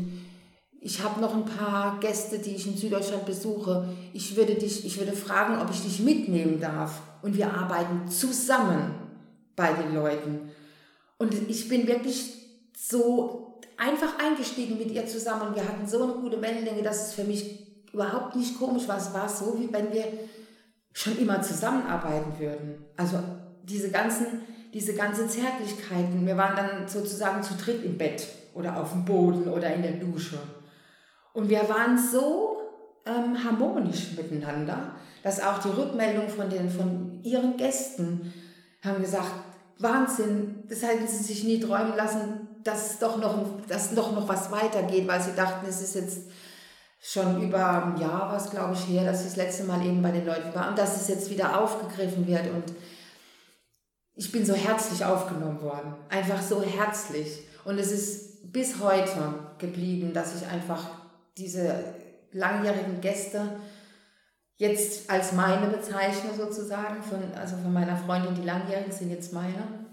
ich habe noch ein paar Gäste, die ich in Süddeutschland besuche. Ich würde, dich, ich würde fragen, ob ich dich mitnehmen darf. Und wir arbeiten zusammen bei den Leuten. Und ich bin wirklich so einfach eingestiegen mit ihr zusammen. Wir hatten so eine gute Wellenlänge, dass es für mich überhaupt nicht komisch war. Es war so, wie wenn wir schon immer zusammenarbeiten würden. Also diese ganzen, diese ganzen Zärtlichkeiten. Wir waren dann sozusagen zu dritt im Bett oder auf dem Boden oder in der Dusche. Und wir waren so ähm, harmonisch miteinander, dass auch die Rückmeldung von, den, von ihren Gästen haben gesagt, Wahnsinn, das hätten sie sich nie träumen lassen, dass doch noch, dass doch noch was weitergeht, weil sie dachten, es ist jetzt schon über ein Jahr, was glaube ich, her, dass ich das letzte Mal eben bei den Leuten war und dass es jetzt wieder aufgegriffen wird und ich bin so herzlich aufgenommen worden, einfach so herzlich und es ist bis heute geblieben, dass ich einfach diese langjährigen Gäste jetzt als meine bezeichne sozusagen, von, also von meiner Freundin, die langjährigen sind jetzt meine.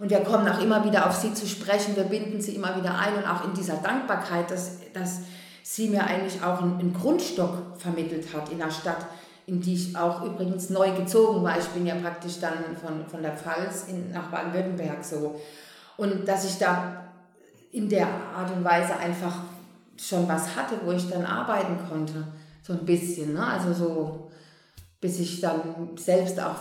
Und wir kommen auch immer wieder auf sie zu sprechen, wir binden sie immer wieder ein und auch in dieser Dankbarkeit, dass, dass sie mir eigentlich auch einen, einen Grundstock vermittelt hat in der Stadt, in die ich auch übrigens neu gezogen war. Ich bin ja praktisch dann von, von der Pfalz in, nach Baden-Württemberg so. Und dass ich da in der Art und Weise einfach schon was hatte, wo ich dann arbeiten konnte. So ein bisschen, ne? Also so, bis ich dann selbst auch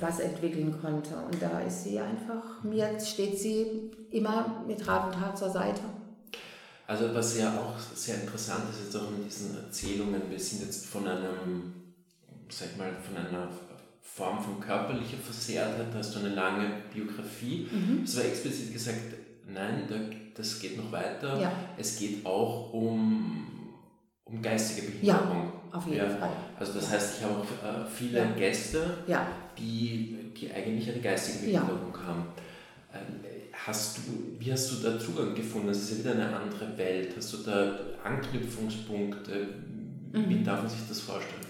was entwickeln konnte. Und da ist sie einfach, mir steht sie immer mit Rat und Tat zur Seite. Also was ja auch sehr interessant ist, jetzt auch in diesen Erzählungen, wir sind jetzt von einem, sag ich mal, von einer Form von körperlicher Versehrtheit, da hast du eine lange Biografie. Mhm. Es war explizit gesagt, nein, das geht noch weiter. Ja. Es geht auch um, um geistige Behinderung. Ja, auf jeden ja. Fall. Also das heißt, ich habe auch äh, viele ja. Gäste, Die, die eigentlich eine geistige Behinderung haben. Ähm, hast du, wie hast du da Zugang gefunden? Das ist ja wieder eine andere Welt. Hast du da Anknüpfungspunkte? Mhm. Wie darf man sich das vorstellen?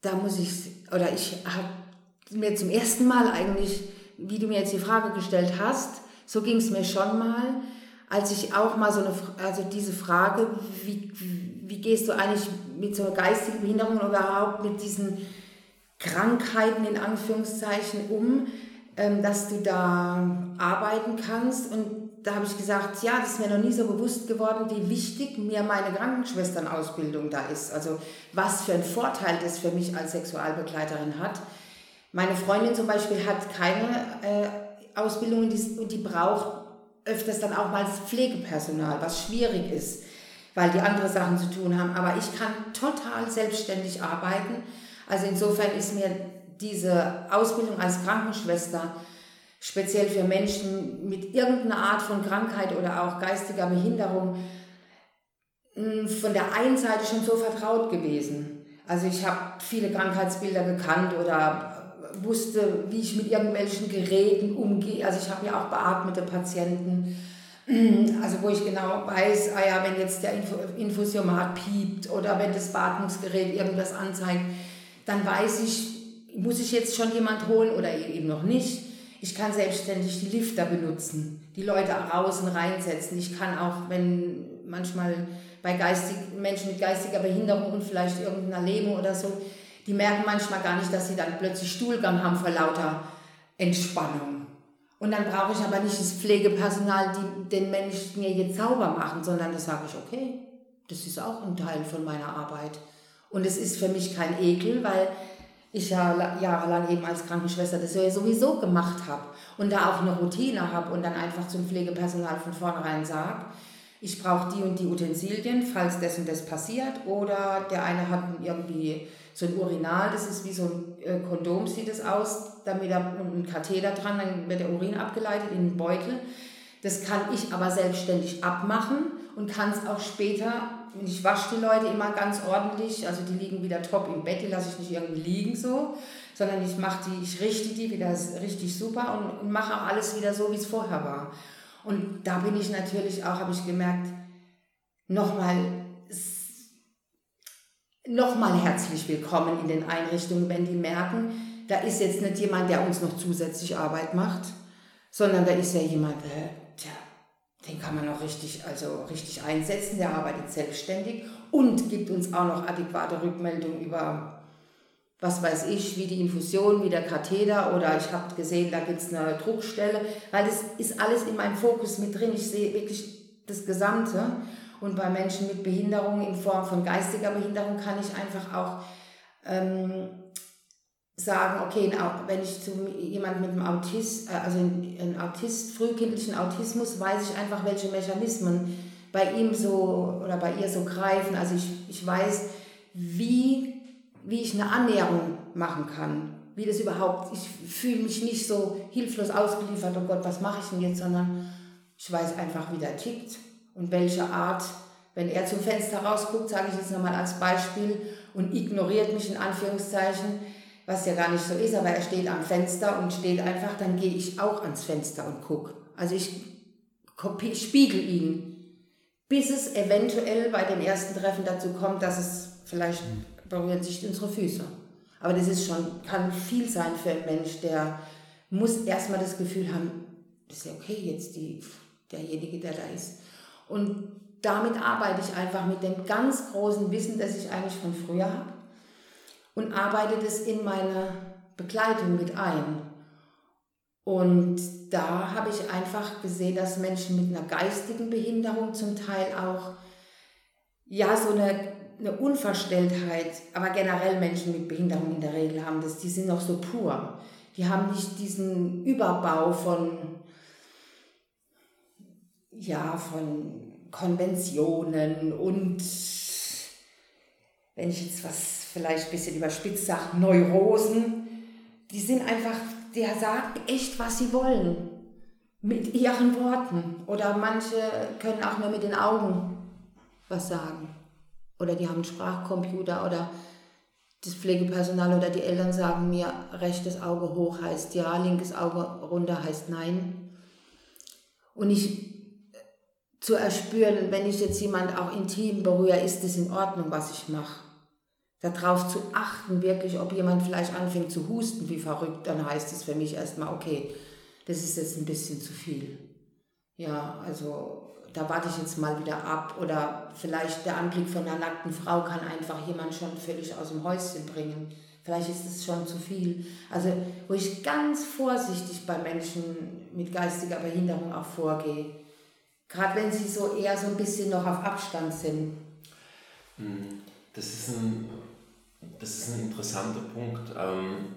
Da muss ich, oder ich habe mir zum ersten Mal eigentlich wie du mir jetzt die Frage gestellt hast, so ging es mir schon mal, als ich auch mal so eine, also diese Frage, wie, wie gehst du eigentlich mit so einer geistigen Behinderung oder überhaupt mit diesen Krankheiten in Anführungszeichen um, ähm, dass du da arbeiten kannst. Und da habe ich gesagt, ja, das ist mir noch nie so bewusst geworden, wie wichtig mir meine Krankenschwesternausbildung da ist. Also was für ein Vorteil das für mich als Sexualbegleiterin hat meine Freundin zum Beispiel hat keine äh, Ausbildung und die, die braucht öfters dann auch mal Pflegepersonal, was schwierig ist, weil die andere Sachen zu tun haben. Aber ich kann total selbstständig arbeiten. Also insofern ist mir diese Ausbildung als Krankenschwester speziell für Menschen mit irgendeiner Art von Krankheit oder auch geistiger Behinderung hm, von der einen Seite schon so vertraut gewesen. Also ich habe viele Krankheitsbilder gekannt oder wusste, wie ich mit irgendwelchen Geräten umgehe. Also ich habe ja auch beatmete Patienten, (clears throat) also wo ich genau weiß, ah ja, wenn jetzt der Infusiomat piept oder wenn das Beatmungsgerät irgendwas anzeigt, dann weiß ich, muss ich jetzt schon jemand holen oder eben noch nicht. Ich kann selbstständig die Lifter benutzen, die Leute außen reinsetzen. Ich kann auch, wenn manchmal bei geistig, Menschen mit geistiger Behinderung und vielleicht irgendeiner Lähmung oder so, die merken manchmal gar nicht, dass sie dann plötzlich Stuhlgang haben vor lauter Entspannung. Und dann brauche ich aber nicht das Pflegepersonal, die den Menschen mir jetzt sauber machen, sondern das sage ich, okay, das ist auch ein Teil von meiner Arbeit. Und es ist für mich kein Ekel, weil ich ja jahrelang eben als Krankenschwester das ja sowieso gemacht habe und da auch eine Routine habe und dann einfach zum Pflegepersonal von vornherein sage, ich brauche die und die Utensilien, falls das und das passiert. Oder der eine hat irgendwie so ein Urinal, das ist wie so ein äh, Kondom, sieht es aus, damit da ein Katheter dran, dann wird der Urin abgeleitet in den Beutel. Das kann ich aber selbstständig abmachen und kann es auch später, ich wasche die Leute immer ganz ordentlich, also die liegen wieder top im Bett, die lasse ich nicht irgendwie liegen so, sondern ich mache die, ich richte die wieder richtig super und, und mache auch alles wieder so, wie es vorher war. Und da bin ich natürlich auch, habe ich gemerkt, nochmal nochmal herzlich willkommen in den Einrichtungen, wenn die merken, da ist jetzt nicht jemand, der uns noch zusätzlich Arbeit macht, sondern da ist ja jemand, der, tja, den kann man auch richtig, also richtig einsetzen, der arbeitet selbstständig und gibt uns auch noch adäquate Rückmeldungen über was weiß ich, wie die Infusion, wie der Katheter oder ich habe gesehen, da gibt es eine Druckstelle, weil das ist alles in meinem Fokus mit drin. Ich sehe wirklich das Gesamte. Und bei Menschen mit Behinderung in Form von geistiger Behinderung kann ich einfach auch ähm, sagen, okay, wenn ich zu jemand mit einem Autist, äh, also ein Autist, frühkindlichen Autismus, weiß ich einfach, welche Mechanismen bei ihm so oder bei ihr so greifen. Also ich, ich weiß, wie wie ich eine Annäherung machen kann. Wie das überhaupt, ich fühle mich nicht so hilflos ausgeliefert, oh Gott, was mache ich denn jetzt, sondern ich weiß einfach, wie der tickt und welche Art, wenn er zum Fenster rausguckt, sage ich jetzt nochmal als Beispiel, und ignoriert mich in Anführungszeichen, was ja gar nicht so ist, aber er steht am Fenster und steht einfach, dann gehe ich auch ans Fenster und gucke. Also ich spiegel ihn, bis es eventuell bei dem ersten Treffen dazu kommt, dass es vielleicht berühren sich unsere Füße. Aber das ist schon, kann viel sein für einen Mensch, der muss erstmal das Gefühl haben, das ist ja okay jetzt die, derjenige, der da ist. Und damit arbeite ich einfach mit dem ganz großen Wissen, das ich eigentlich von früher habe und arbeite das in meine Begleitung mit ein. Und da habe ich einfach gesehen, dass Menschen mit einer geistigen Behinderung zum Teil auch ja so eine eine Unverstelltheit, aber generell Menschen mit Behinderung in der Regel haben das, die sind noch so pur. Die haben nicht diesen Überbau von, ja, von Konventionen und, wenn ich jetzt was vielleicht ein bisschen überspitzt sage, Neurosen. Die sind einfach, der sagt echt, was sie wollen. Mit ihren Worten. Oder manche können auch nur mit den Augen was sagen oder die haben einen Sprachcomputer oder das Pflegepersonal oder die Eltern sagen mir, rechtes Auge hoch heißt ja, linkes Auge runter heißt nein. Und ich zu erspüren, wenn ich jetzt jemand auch intim berühre, ist es in Ordnung, was ich mache. Darauf zu achten, wirklich, ob jemand vielleicht anfängt zu husten wie verrückt, dann heißt es für mich erstmal, okay, das ist jetzt ein bisschen zu viel. Ja, also da warte ich jetzt mal wieder ab. Oder vielleicht der Anblick von einer nackten Frau kann einfach jemand schon völlig aus dem Häuschen bringen. Vielleicht ist es schon zu viel. Also wo ich ganz vorsichtig bei Menschen mit geistiger Behinderung auch vorgehe. Gerade wenn sie so eher so ein bisschen noch auf Abstand sind. Hm, das ist ein, das ist ein interessanter Punkt. Ähm,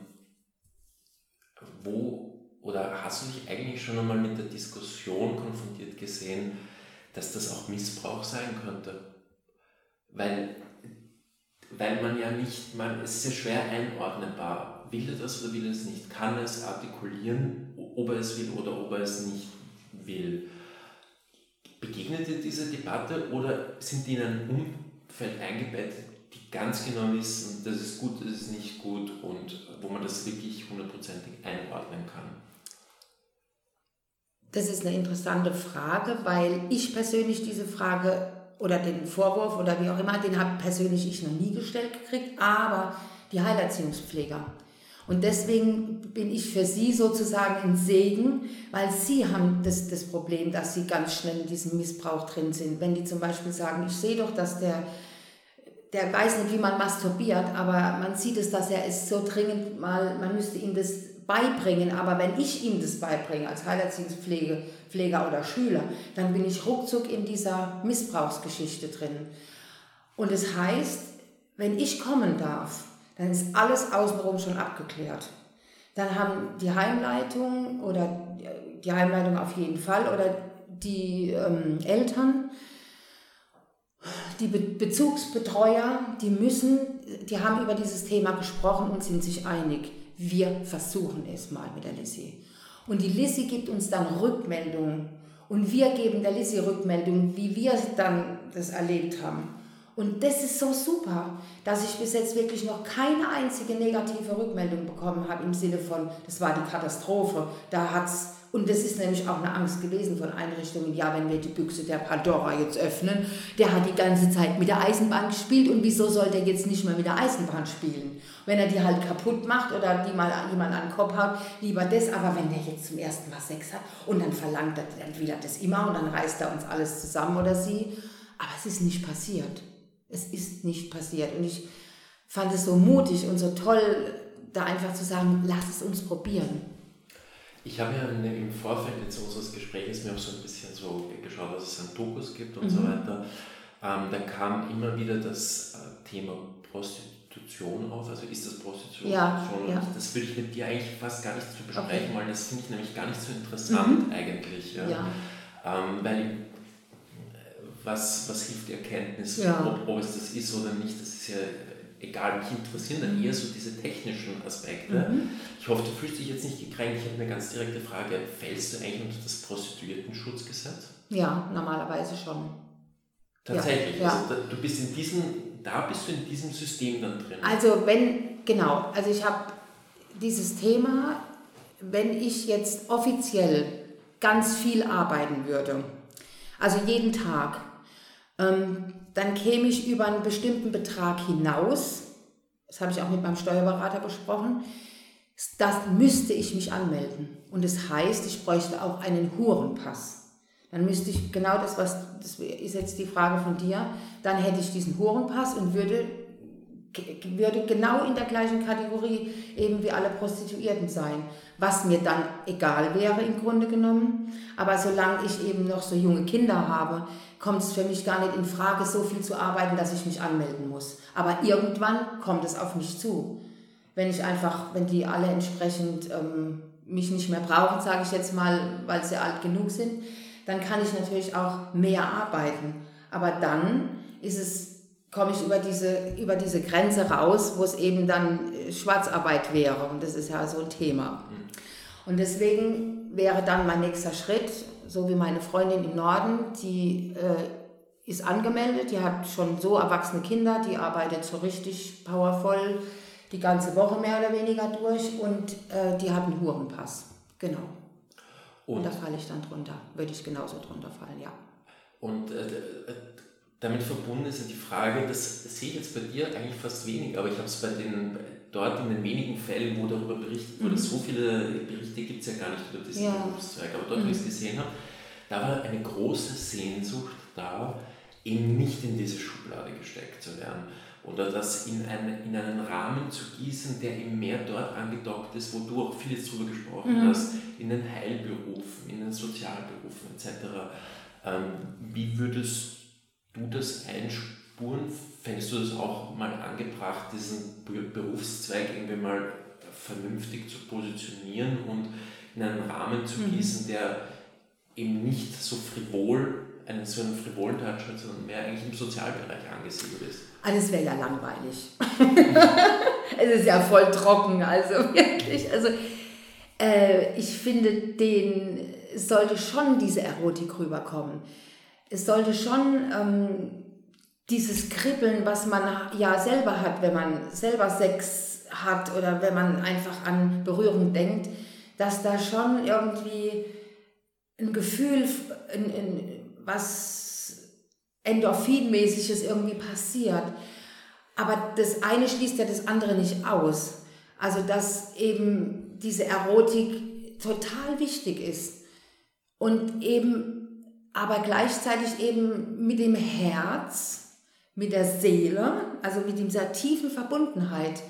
wo oder hast du dich eigentlich schon einmal mit der Diskussion konfrontiert gesehen, dass das auch Missbrauch sein könnte. Weil, weil man ja nicht, man, es ist ja schwer einordnenbar. Will er das oder will er es nicht? Kann er es artikulieren, ob er es will oder ob er es nicht will? Begegnet dir diese Debatte oder sind die in ein Umfeld eingebettet, die ganz genau wissen, das ist gut, das ist nicht gut und wo man das wirklich hundertprozentig einordnen kann? Das ist eine interessante Frage, weil ich persönlich diese Frage oder den Vorwurf oder wie auch immer, den habe persönlich ich noch nie gestellt gekriegt, aber die Heilerziehungspfleger. Und deswegen bin ich für sie sozusagen ein Segen, weil sie haben das, das Problem, dass sie ganz schnell in diesem Missbrauch drin sind. Wenn die zum Beispiel sagen, ich sehe doch, dass der, der weiß nicht, wie man masturbiert, aber man sieht es, dass er es so dringend mal, man müsste ihm das beibringen, aber wenn ich ihm das beibringe als Heilerziehungspfleger oder Schüler, dann bin ich ruckzuck in dieser Missbrauchsgeschichte drin. Und es das heißt, wenn ich kommen darf, dann ist alles außenrum schon abgeklärt. Dann haben die Heimleitung oder die Heimleitung auf jeden Fall oder die ähm, Eltern, die Be Bezugsbetreuer, die müssen, die haben über dieses Thema gesprochen und sind sich einig. Wir versuchen es mal mit der Lissy. Und die Lissy gibt uns dann Rückmeldungen und wir geben der Lissy Rückmeldungen, wie wir dann das erlebt haben. Und das ist so super, dass ich bis jetzt wirklich noch keine einzige negative Rückmeldung bekommen habe im Sinne von, das war die Katastrophe, da hat's und das ist nämlich auch eine Angst gewesen von Einrichtungen, ja, wenn wir die Büchse der Pandora jetzt öffnen, der hat die ganze Zeit mit der Eisenbahn gespielt und wieso soll der jetzt nicht mehr mit der Eisenbahn spielen? Wenn er die halt kaputt macht oder die mal jemand an den Kopf hat, lieber das, aber wenn der jetzt zum ersten Mal Sex hat und dann verlangt er, dann das immer und dann reißt er uns alles zusammen oder sie, aber es ist nicht passiert. Es ist nicht passiert. Und ich fand es so mutig und so toll, da einfach zu sagen, lass es uns probieren. Ich habe ja im Vorfeld jetzt unseres Gesprächs mir auch so ein bisschen so geschaut, was es an Dokus gibt und mhm. so weiter. Ähm, da kam immer wieder das äh, Thema Prostitution auf. Also ist das Prostitution? Ja, ja. Das will ich mit dir eigentlich fast gar nicht zu besprechen, okay. weil das finde ich nämlich gar nicht so interessant mhm. eigentlich. Ja. ja. Ähm, weil was, was hilft die Erkenntnis, ja. ob, ob es das ist oder nicht, das ist ja egal. Mich interessieren dann eher so diese technischen Aspekte. Mhm. Ich hoffe, du fühlst dich jetzt nicht gekränkt. Ich habe eine ganz direkte Frage. Fällst du eigentlich unter das Prostituiertenschutzgesetz? Ja, normalerweise schon. Tatsächlich. Ja. Also du bist in diesem, da bist du in diesem System dann drin. Also wenn, genau, also ich habe dieses Thema, wenn ich jetzt offiziell ganz viel arbeiten würde, also jeden Tag, dann käme ich über einen bestimmten Betrag hinaus. Das habe ich auch mit meinem Steuerberater besprochen. Das müsste ich mich anmelden. Und das heißt, ich bräuchte auch einen Hurenpass. Dann müsste ich genau das, was, das ist jetzt die Frage von dir, dann hätte ich diesen Hurenpass und würde, würde genau in der gleichen Kategorie eben wie alle Prostituierten sein. Was mir dann egal wäre im Grunde genommen. Aber solange ich eben noch so junge Kinder habe, kommt es für mich gar nicht in Frage, so viel zu arbeiten, dass ich mich anmelden muss. Aber irgendwann kommt es auf mich zu. Wenn ich einfach, wenn die alle entsprechend ähm, mich nicht mehr brauchen, sage ich jetzt mal, weil sie alt genug sind, dann kann ich natürlich auch mehr arbeiten. Aber dann ist es, komme ich über diese, über diese Grenze raus, wo es eben dann äh, Schwarzarbeit wäre. Und das ist ja so ein Thema. Mhm. Und deswegen wäre dann mein nächster Schritt, so wie meine Freundin im Norden, die äh, ist angemeldet, die hat schon so erwachsene Kinder, die arbeitet so richtig powervoll die ganze Woche mehr oder weniger durch und äh, die hat einen Hurenpass. Genau. Und, und da falle ich dann drunter, würde ich genauso drunter fallen, ja. Und äh, äh damit verbunden ist ja die Frage, das sehe ich jetzt bei dir eigentlich fast wenig, aber ich habe es bei den dort in den wenigen Fällen, wo darüber berichtet wurde, mhm. so viele Berichte gibt es ja gar nicht über diesen ja. Berufszweig, aber dort, mhm. wo ich es gesehen habe, da war eine große Sehnsucht da, eben nicht in diese Schublade gesteckt zu werden oder das in, ein, in einen Rahmen zu gießen, der eben mehr dort angedockt ist, wo du auch vieles drüber gesprochen mhm. hast, in den Heilberufen, in den Sozialberufen etc. Ähm, wie würdest du das einspuren? Fändest du das auch mal angebracht, diesen Berufszweig irgendwie mal vernünftig zu positionieren und in einen Rahmen zu mhm. gießen, der eben nicht so frivol, einen so einen frivolen Touch hat, sondern mehr eigentlich im Sozialbereich angesiedelt ist? Alles wäre ja langweilig. (laughs) es ist ja voll trocken, also (laughs) wirklich. Also äh, ich finde, den sollte schon diese Erotik rüberkommen. Es sollte schon ähm, dieses Kribbeln, was man ja selber hat, wenn man selber Sex hat oder wenn man einfach an Berührung denkt, dass da schon irgendwie ein Gefühl, ein, ein, was Endorphinmäßiges irgendwie passiert. Aber das eine schließt ja das andere nicht aus. Also dass eben diese Erotik total wichtig ist und eben aber gleichzeitig eben mit dem Herz mit der Seele, also mit dieser tiefen Verbundenheit,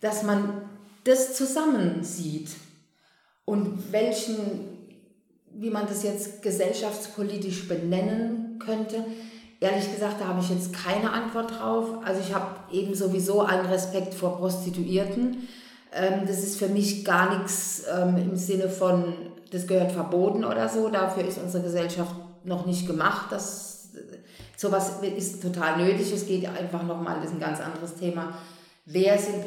dass man das zusammen sieht und welchen, wie man das jetzt gesellschaftspolitisch benennen könnte, Ehrlich gesagt, da habe ich jetzt keine Antwort drauf. Also ich habe eben sowieso allen Respekt vor Prostituierten. Ähm, das ist für mich gar nichts ähm, im Sinne von, das gehört verboten oder so. Dafür ist unsere Gesellschaft noch nicht gemacht. Das, sowas ist total nötig. Es geht einfach nochmal, das ist ein ganz anderes Thema. Wer, sind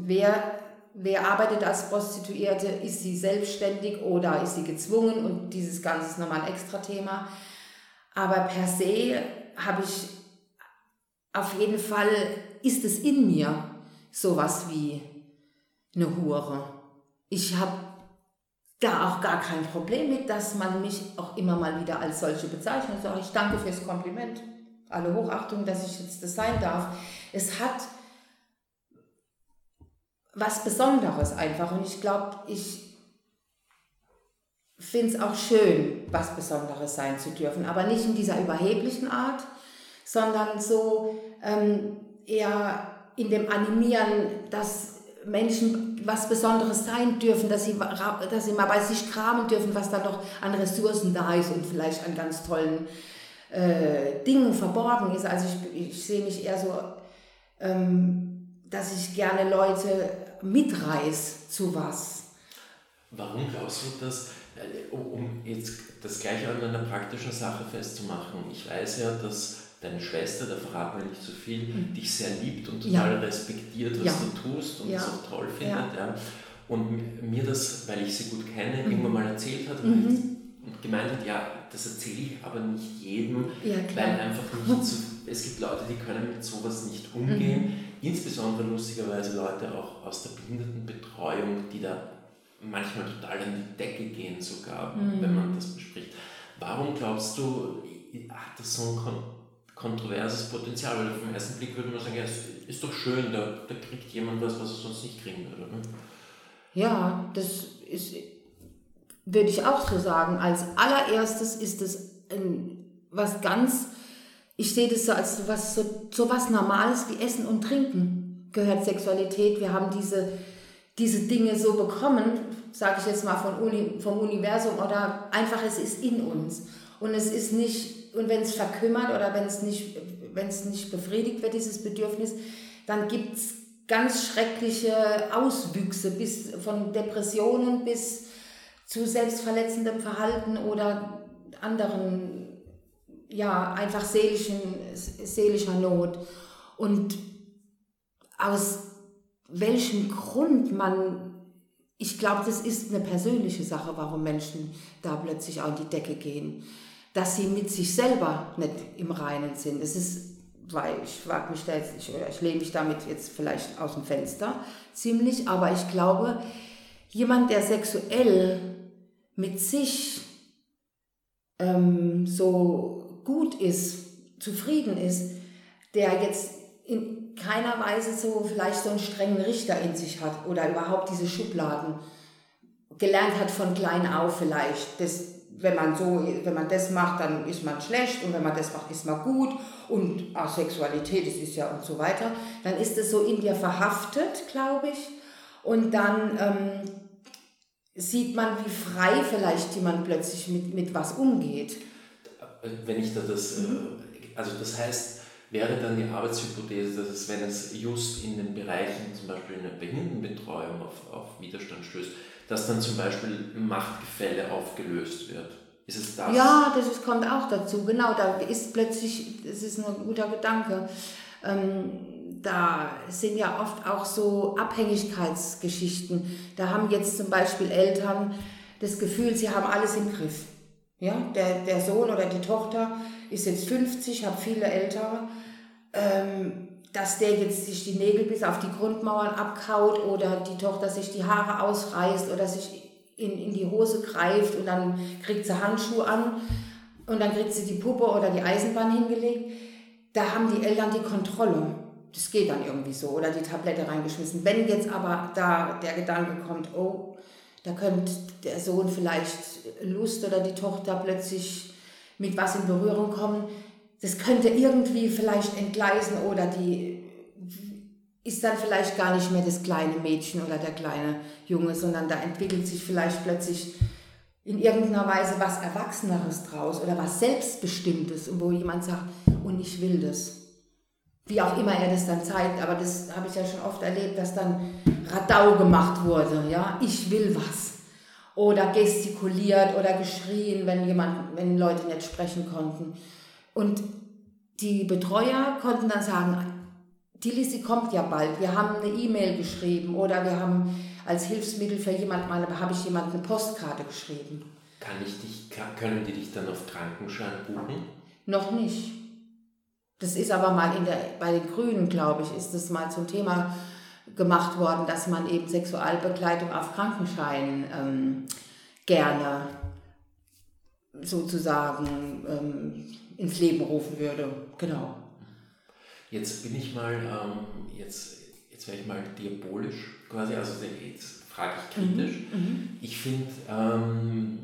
wer, wer arbeitet als Prostituierte? Ist sie selbstständig oder ist sie gezwungen? Und dieses Ganze ist nochmal ein extra Thema. Aber per se habe ich auf jeden Fall, ist es in mir sowas wie eine Hure. Ich habe da auch gar kein Problem mit, dass man mich auch immer mal wieder als solche bezeichnet. Sage ich danke fürs Kompliment. Alle Hochachtung, dass ich jetzt das sein darf. Es hat was Besonderes einfach. Und ich glaube, ich finde es auch schön, was Besonderes sein zu dürfen. Aber nicht in dieser überheblichen Art, sondern so ähm, eher in dem Animieren, dass Menschen was Besonderes sein dürfen, dass sie, dass sie mal bei sich kramen dürfen, was da noch an Ressourcen da ist und vielleicht an ganz tollen äh, Dingen verborgen ist. Also ich, ich sehe mich eher so, ähm, dass ich gerne Leute mitreiß zu was. Warum glaubst du, dass, äh, um jetzt das gleiche an einer praktischen Sache festzumachen, ich weiß ja, dass deine Schwester, da verraten wir nicht so viel, mhm. dich sehr liebt und total ja. respektiert, was ja. du tust und ja. das auch toll findet. Ja. Und mir das, weil ich sie gut kenne, mhm. irgendwann mal erzählt hat mhm. und gemeint hat, ja, das erzähle ich aber nicht jedem, weil einfach nicht so, es gibt Leute, die können mit sowas nicht umgehen. Mhm. Insbesondere lustigerweise Leute auch aus der Behindertenbetreuung, die da manchmal total an die Decke gehen sogar, mhm. wenn man das bespricht. Warum glaubst du, hat das so ein kontroverses Potenzial, weil auf den ersten Blick würde man sagen, ja, es ist doch schön, da, da kriegt jemand was, was er sonst nicht kriegen würde. Ne? Ja, das ist, würde ich auch so sagen. Als allererstes ist es was ganz, ich sehe das so als was, so, so was Normales wie Essen und Trinken gehört Sexualität. Wir haben diese, diese Dinge so bekommen, sage ich jetzt mal von Uni, vom Universum oder einfach es ist in uns. Und es ist nicht, und wenn es verkümmert oder wenn es nicht, wenn es nicht befriedigt wird, dieses Bedürfnis, dann gibt es ganz schreckliche Auswüchse, bis von Depressionen bis zu selbstverletzendem Verhalten oder anderen, ja, einfach seelischen, seelischer Not. Und aus welchem Grund man ich glaube, das ist eine persönliche Sache, warum Menschen da plötzlich in die Decke gehen dass sie mit sich selber nicht im Reinen sind. Es ist, weil ich wage mich da jetzt, ich, ich lehne mich damit jetzt vielleicht aus dem Fenster ziemlich, aber ich glaube, jemand, der sexuell mit sich ähm, so gut ist, zufrieden ist, der jetzt in keiner Weise so vielleicht so einen strengen Richter in sich hat oder überhaupt diese Schubladen gelernt hat von klein auf vielleicht. Das wenn man so, wenn man das macht, dann ist man schlecht und wenn man das macht, ist man gut und Asexualität, das ist ja und so weiter, dann ist es so in dir verhaftet, glaube ich. Und dann ähm, sieht man, wie frei vielleicht jemand plötzlich mit, mit was umgeht. Wenn ich da das, mhm. also das heißt, wäre dann die Arbeitshypothese, dass es, wenn es just in den Bereichen, zum Beispiel in der Behindertenbetreuung auf, auf Widerstand stößt, dass dann zum Beispiel Machtgefälle aufgelöst wird. Ist es das? Ja, das ist, kommt auch dazu. Genau, da ist plötzlich, das ist ein guter Gedanke. Ähm, da sind ja oft auch so Abhängigkeitsgeschichten. Da haben jetzt zum Beispiel Eltern das Gefühl, sie haben alles im Griff. Ja, der, der Sohn oder die Tochter ist jetzt 50, hat viele Ältere. Ähm, dass der jetzt sich die Nägel bis auf die Grundmauern abkaut oder die Tochter sich die Haare ausreißt oder sich in, in die Hose greift und dann kriegt sie Handschuhe an und dann kriegt sie die Puppe oder die Eisenbahn hingelegt. Da haben die Eltern die Kontrolle. Das geht dann irgendwie so oder die Tablette reingeschmissen. Wenn jetzt aber da der Gedanke kommt, oh, da könnte der Sohn vielleicht Lust oder die Tochter plötzlich mit was in Berührung kommen, das könnte irgendwie vielleicht entgleisen oder die ist dann vielleicht gar nicht mehr das kleine Mädchen oder der kleine Junge, sondern da entwickelt sich vielleicht plötzlich in irgendeiner Weise was Erwachseneres draus oder was Selbstbestimmtes wo jemand sagt, und ich will das. Wie auch immer er das dann zeigt, aber das habe ich ja schon oft erlebt, dass dann Radau gemacht wurde, ja, ich will was. Oder gestikuliert oder geschrien, wenn jemand, wenn Leute nicht sprechen konnten. Und die Betreuer konnten dann sagen, die Liste kommt ja bald, wir haben eine E-Mail geschrieben oder wir haben als Hilfsmittel für jemanden mal, habe ich jemand eine Postkarte geschrieben. Kann ich dich, können die dich dann auf Krankenschein buchen? Noch nicht. Das ist aber mal in der, bei den Grünen, glaube ich, ist das mal zum Thema gemacht worden, dass man eben Sexualbegleitung auf Krankenschein ähm, gerne sozusagen ähm, ins Leben rufen würde. Genau. Jetzt bin ich mal, ähm, jetzt, jetzt werde ich mal diabolisch quasi, also jetzt frage ich kritisch. Mhm. mhm. Ich finde, ähm,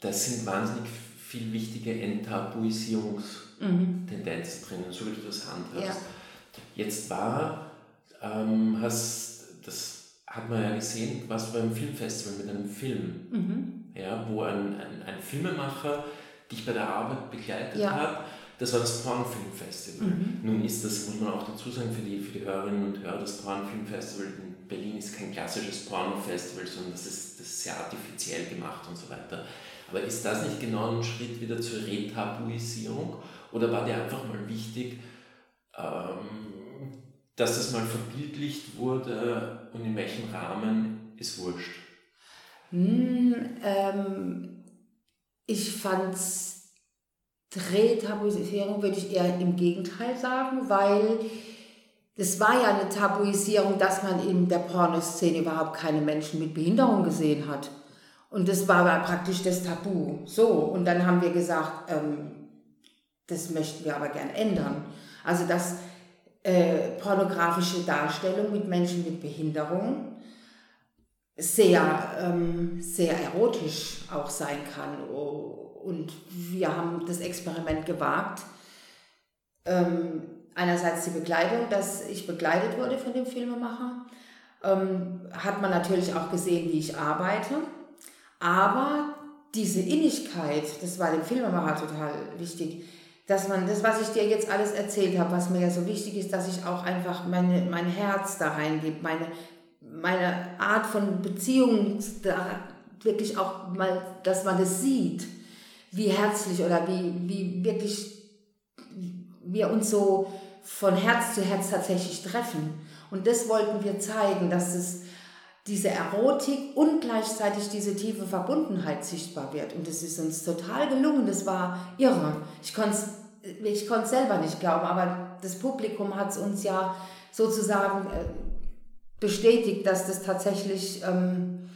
das sind wahnsinnig viel wichtige Enttabuisierungstendenzen mhm. drinnen, so wie du das handhast. Ja. Jetzt war, ähm, hast, das hat man ja gesehen, was beim Filmfestival mit einem Film, mhm. ja, wo ein, ein, ein, Filmemacher dich bei der Arbeit begleitet ja. hat das war das Pornfilmfestival. Mhm. Nun ist das, muss man auch dazu sagen, für die, für die Hörerinnen und Hörer, das Pornfilmfestival in Berlin ist kein klassisches Pornofestival, sondern das ist, das ist sehr artifiziell gemacht und so weiter. Aber ist das nicht genau ein Schritt wieder zur Retabuisierung? Oder war dir einfach mal wichtig, ähm, dass das mal verbildlicht wurde und in welchem Rahmen ist wurscht? Hm, ähm, ich fand's Retabuisierung würde ich eher im Gegenteil sagen, weil es war ja eine Tabuisierung, dass man in der Pornoszene überhaupt keine Menschen mit Behinderung gesehen hat. Und das war praktisch das Tabu. So, und dann haben wir gesagt, ähm, das möchten wir aber gern ändern. Also, dass äh, pornografische Darstellung mit Menschen mit Behinderung sehr, ähm, sehr erotisch auch sein kann. Und wir haben das Experiment gewagt. Ähm, einerseits die Begleitung, dass ich begleitet wurde von dem Filmemacher. Ähm, hat man natürlich auch gesehen, wie ich arbeite. Aber diese Innigkeit, das war dem Filmemacher total wichtig, dass man das, was ich dir jetzt alles erzählt habe, was mir ja so wichtig ist, dass ich auch einfach meine, mein Herz da reingebe, meine, meine Art von Beziehung, da wirklich auch mal, dass man das sieht, wie herzlich oder wie, wie wirklich wir uns so von Herz zu Herz tatsächlich treffen. Und das wollten wir zeigen, dass es diese Erotik und gleichzeitig diese tiefe Verbundenheit sichtbar wird. Und das ist uns total gelungen. Das war irre. Ich konnte es ich selber nicht glauben, aber das Publikum hat es uns ja sozusagen äh, bestätigt, dass das tatsächlich ähm,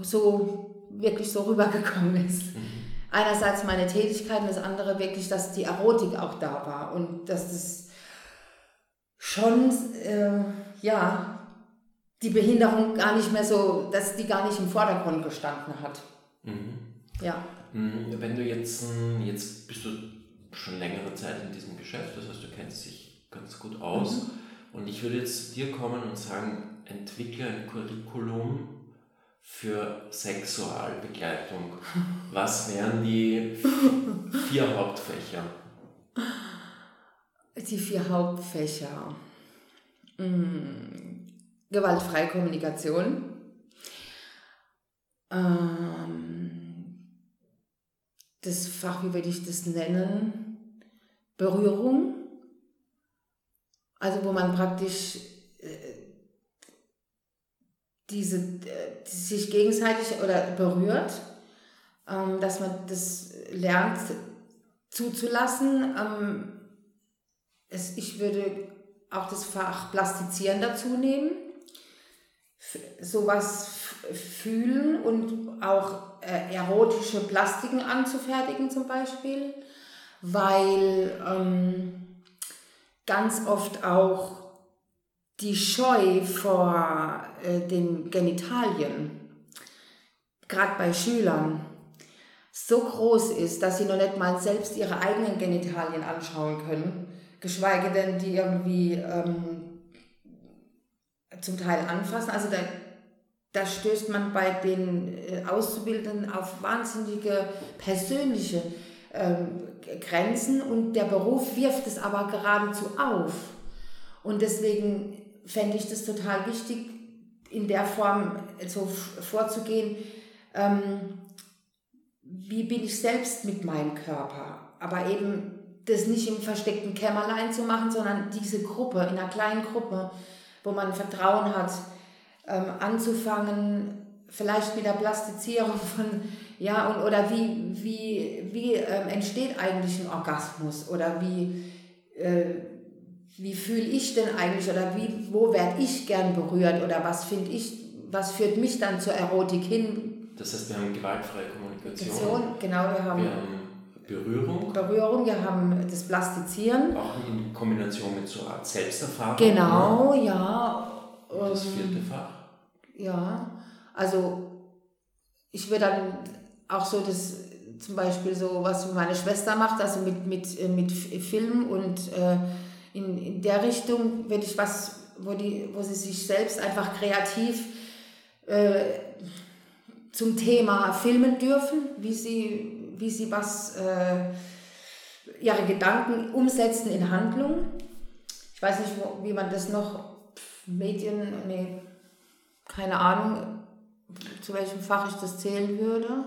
so wirklich so rübergekommen ist. Mhm. Einerseits meine Tätigkeit und das andere wirklich, dass die Erotik auch da war und dass das schon, äh, ja, die Behinderung gar nicht mehr so, dass die gar nicht im Vordergrund gestanden hat. Mhm. Ja. Mhm. Wenn du jetzt, jetzt bist du schon längere Zeit in diesem Geschäft, das heißt, du kennst dich ganz gut aus. Mhm. Und ich würde jetzt zu dir kommen und sagen, entwickle ein Curriculum für Sexualbegleitung. (laughs) Was wären die vier Hauptfächer? Die vier Hauptfächer. Hm. Gewaltfreie Kommunikation. Ähm, das Fach, wie würde ich das nennen? Berührung. Also wo man praktisch äh, diese, äh, die sich gegenseitig oder berührt, ähm, dass man das lernt zuzulassen. Ähm, ich würde auch das Fach Plastizieren dazu nehmen, sowas fühlen und auch äh, erotische Plastiken anzufertigen zum Beispiel, weil ähm, ganz oft auch die Scheu vor äh, den Genitalien, gerade bei Schülern, so groß ist, dass sie noch nicht mal selbst ihre eigenen Genitalien anschauen können, geschweige denn die irgendwie ähm, zum Teil anfassen. Also da da stößt man bei den äh, Auszubildenden auf wahnsinnige persönliche ähm, Grenzen und der Beruf wirft es aber geradezu auf. Und deswegen fände ich das total wichtig, in der Form so vorzugehen, ähm, wie bin ich selbst mit meinem Körper. Aber eben das nicht im versteckten Kämmerlein zu machen, sondern diese Gruppe, in einer kleinen Gruppe, wo man Vertrauen hat, ähm, anzufangen, vielleicht mit der Plastizierung von, ja, und, oder wie, wie, wie ähm, entsteht eigentlich ein Orgasmus oder wie, äh, wie fühle ich denn eigentlich oder wie, wo werde ich gern berührt oder was finde ich, was führt mich dann zur Erotik hin? Das heißt, wir haben gewaltfreie Kommunikation. Genau, wir haben, wir haben Berührung. Berührung, wir haben das Plastizieren. Auch in Kombination mit so einer Art Selbsterfahrung. Genau, ne? ja. Und das vierte Fach. Ja, also ich würde dann auch so das zum Beispiel so, was meine Schwester macht, also mit, mit, äh, mit Film und äh, in, in der Richtung würde ich was, wo, die, wo sie sich selbst einfach kreativ äh, zum Thema filmen dürfen, wie sie, wie sie was, äh, ihre Gedanken umsetzen in Handlung. Ich weiß nicht, wie man das noch, Medien, nee, keine Ahnung, zu welchem Fach ich das zählen würde.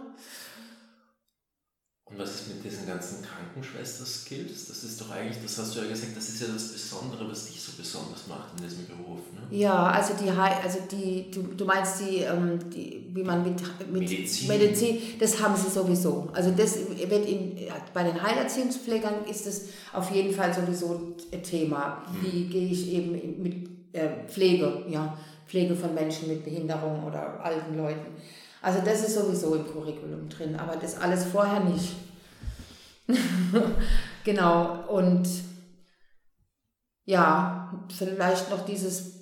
Und was ist mit diesen ganzen Krankenschwester-Skills? Das ist doch eigentlich, das hast du ja gesagt, das ist ja das Besondere, was dich so besonders macht in diesem Beruf. Ne? Ja, also die, also die du, du meinst die, ähm, die, wie man mit, mit Medizin. Medizin, das haben sie sowieso. Also das wird in, bei den Heilerziehungspflegern ist es auf jeden Fall sowieso ein Thema. Wie hm. gehe ich eben mit äh, Pflege, ja, Pflege von Menschen mit Behinderung oder alten Leuten. Also das ist sowieso im Curriculum drin, aber das alles vorher nicht. (laughs) genau, und ja, vielleicht noch dieses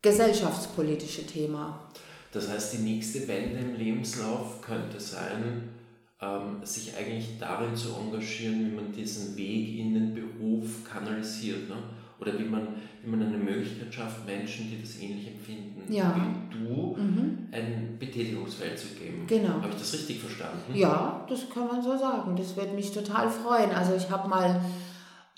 gesellschaftspolitische Thema. Das heißt, die nächste Wende im Lebenslauf könnte sein, ähm, sich eigentlich darin zu engagieren, wie man diesen Weg in den Beruf kanalisiert. Ne? oder wie man, wie man eine Möglichkeit schafft, Menschen, die das ähnlich empfinden, ja. wie du, mhm. ein Betätigungsfeld zu geben. Genau. Habe ich das richtig verstanden? Ja, das kann man so sagen. Das würde mich total freuen. Also ich habe mal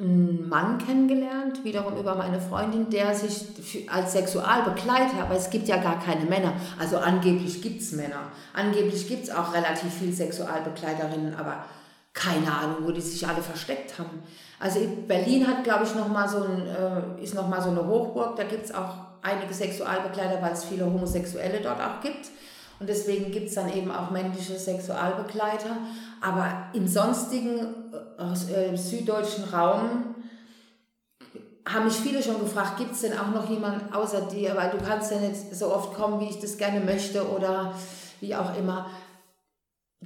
einen Mann kennengelernt, wiederum über meine Freundin, der sich als Sexualbegleiter, aber es gibt ja gar keine Männer, also angeblich gibt es Männer, angeblich gibt es auch relativ viele Sexualbegleiterinnen, aber keine Ahnung, wo die sich alle versteckt haben. Also Berlin hat, glaube ich, noch mal so ein, äh, ist nochmal so eine Hochburg. Da gibt es auch einige Sexualbegleiter, weil es viele Homosexuelle dort auch gibt. Und deswegen gibt es dann eben auch männliche Sexualbegleiter. Aber im sonstigen äh, äh, süddeutschen Raum haben mich viele schon gefragt, gibt es denn auch noch jemanden außer dir? Weil du kannst ja nicht so oft kommen, wie ich das gerne möchte oder wie auch immer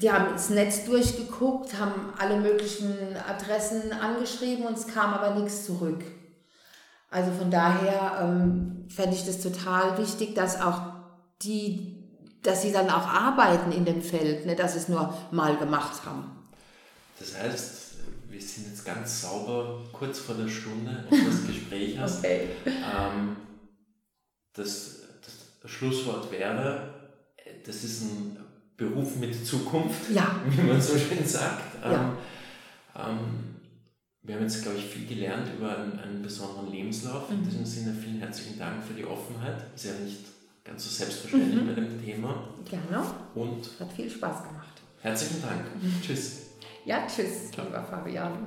die haben das Netz durchgeguckt, haben alle möglichen Adressen angeschrieben und es kam aber nichts zurück. Also von daher ähm, fände ich das total wichtig, dass auch die, dass sie dann auch arbeiten in dem Feld, nicht dass sie es nur mal gemacht haben. Das heißt, wir sind jetzt ganz sauber kurz vor der Stunde unseres Gesprächs. (laughs) okay. Ähm, das, das Schlusswort wäre, das ist ein Beruf mit Zukunft, ja. (laughs) wie man so schön sagt. Ja. Ähm, ähm, wir haben jetzt, glaube ich, viel gelernt über einen, einen besonderen Lebenslauf. Mhm. In diesem Sinne vielen herzlichen Dank für die Offenheit. Ist ja nicht ganz so selbstverständlich mhm. bei dem Thema. Gerne. Und hat viel Spaß gemacht. Herzlichen Dank. Mhm. Tschüss. Ja, tschüss, Ciao. lieber Fabian.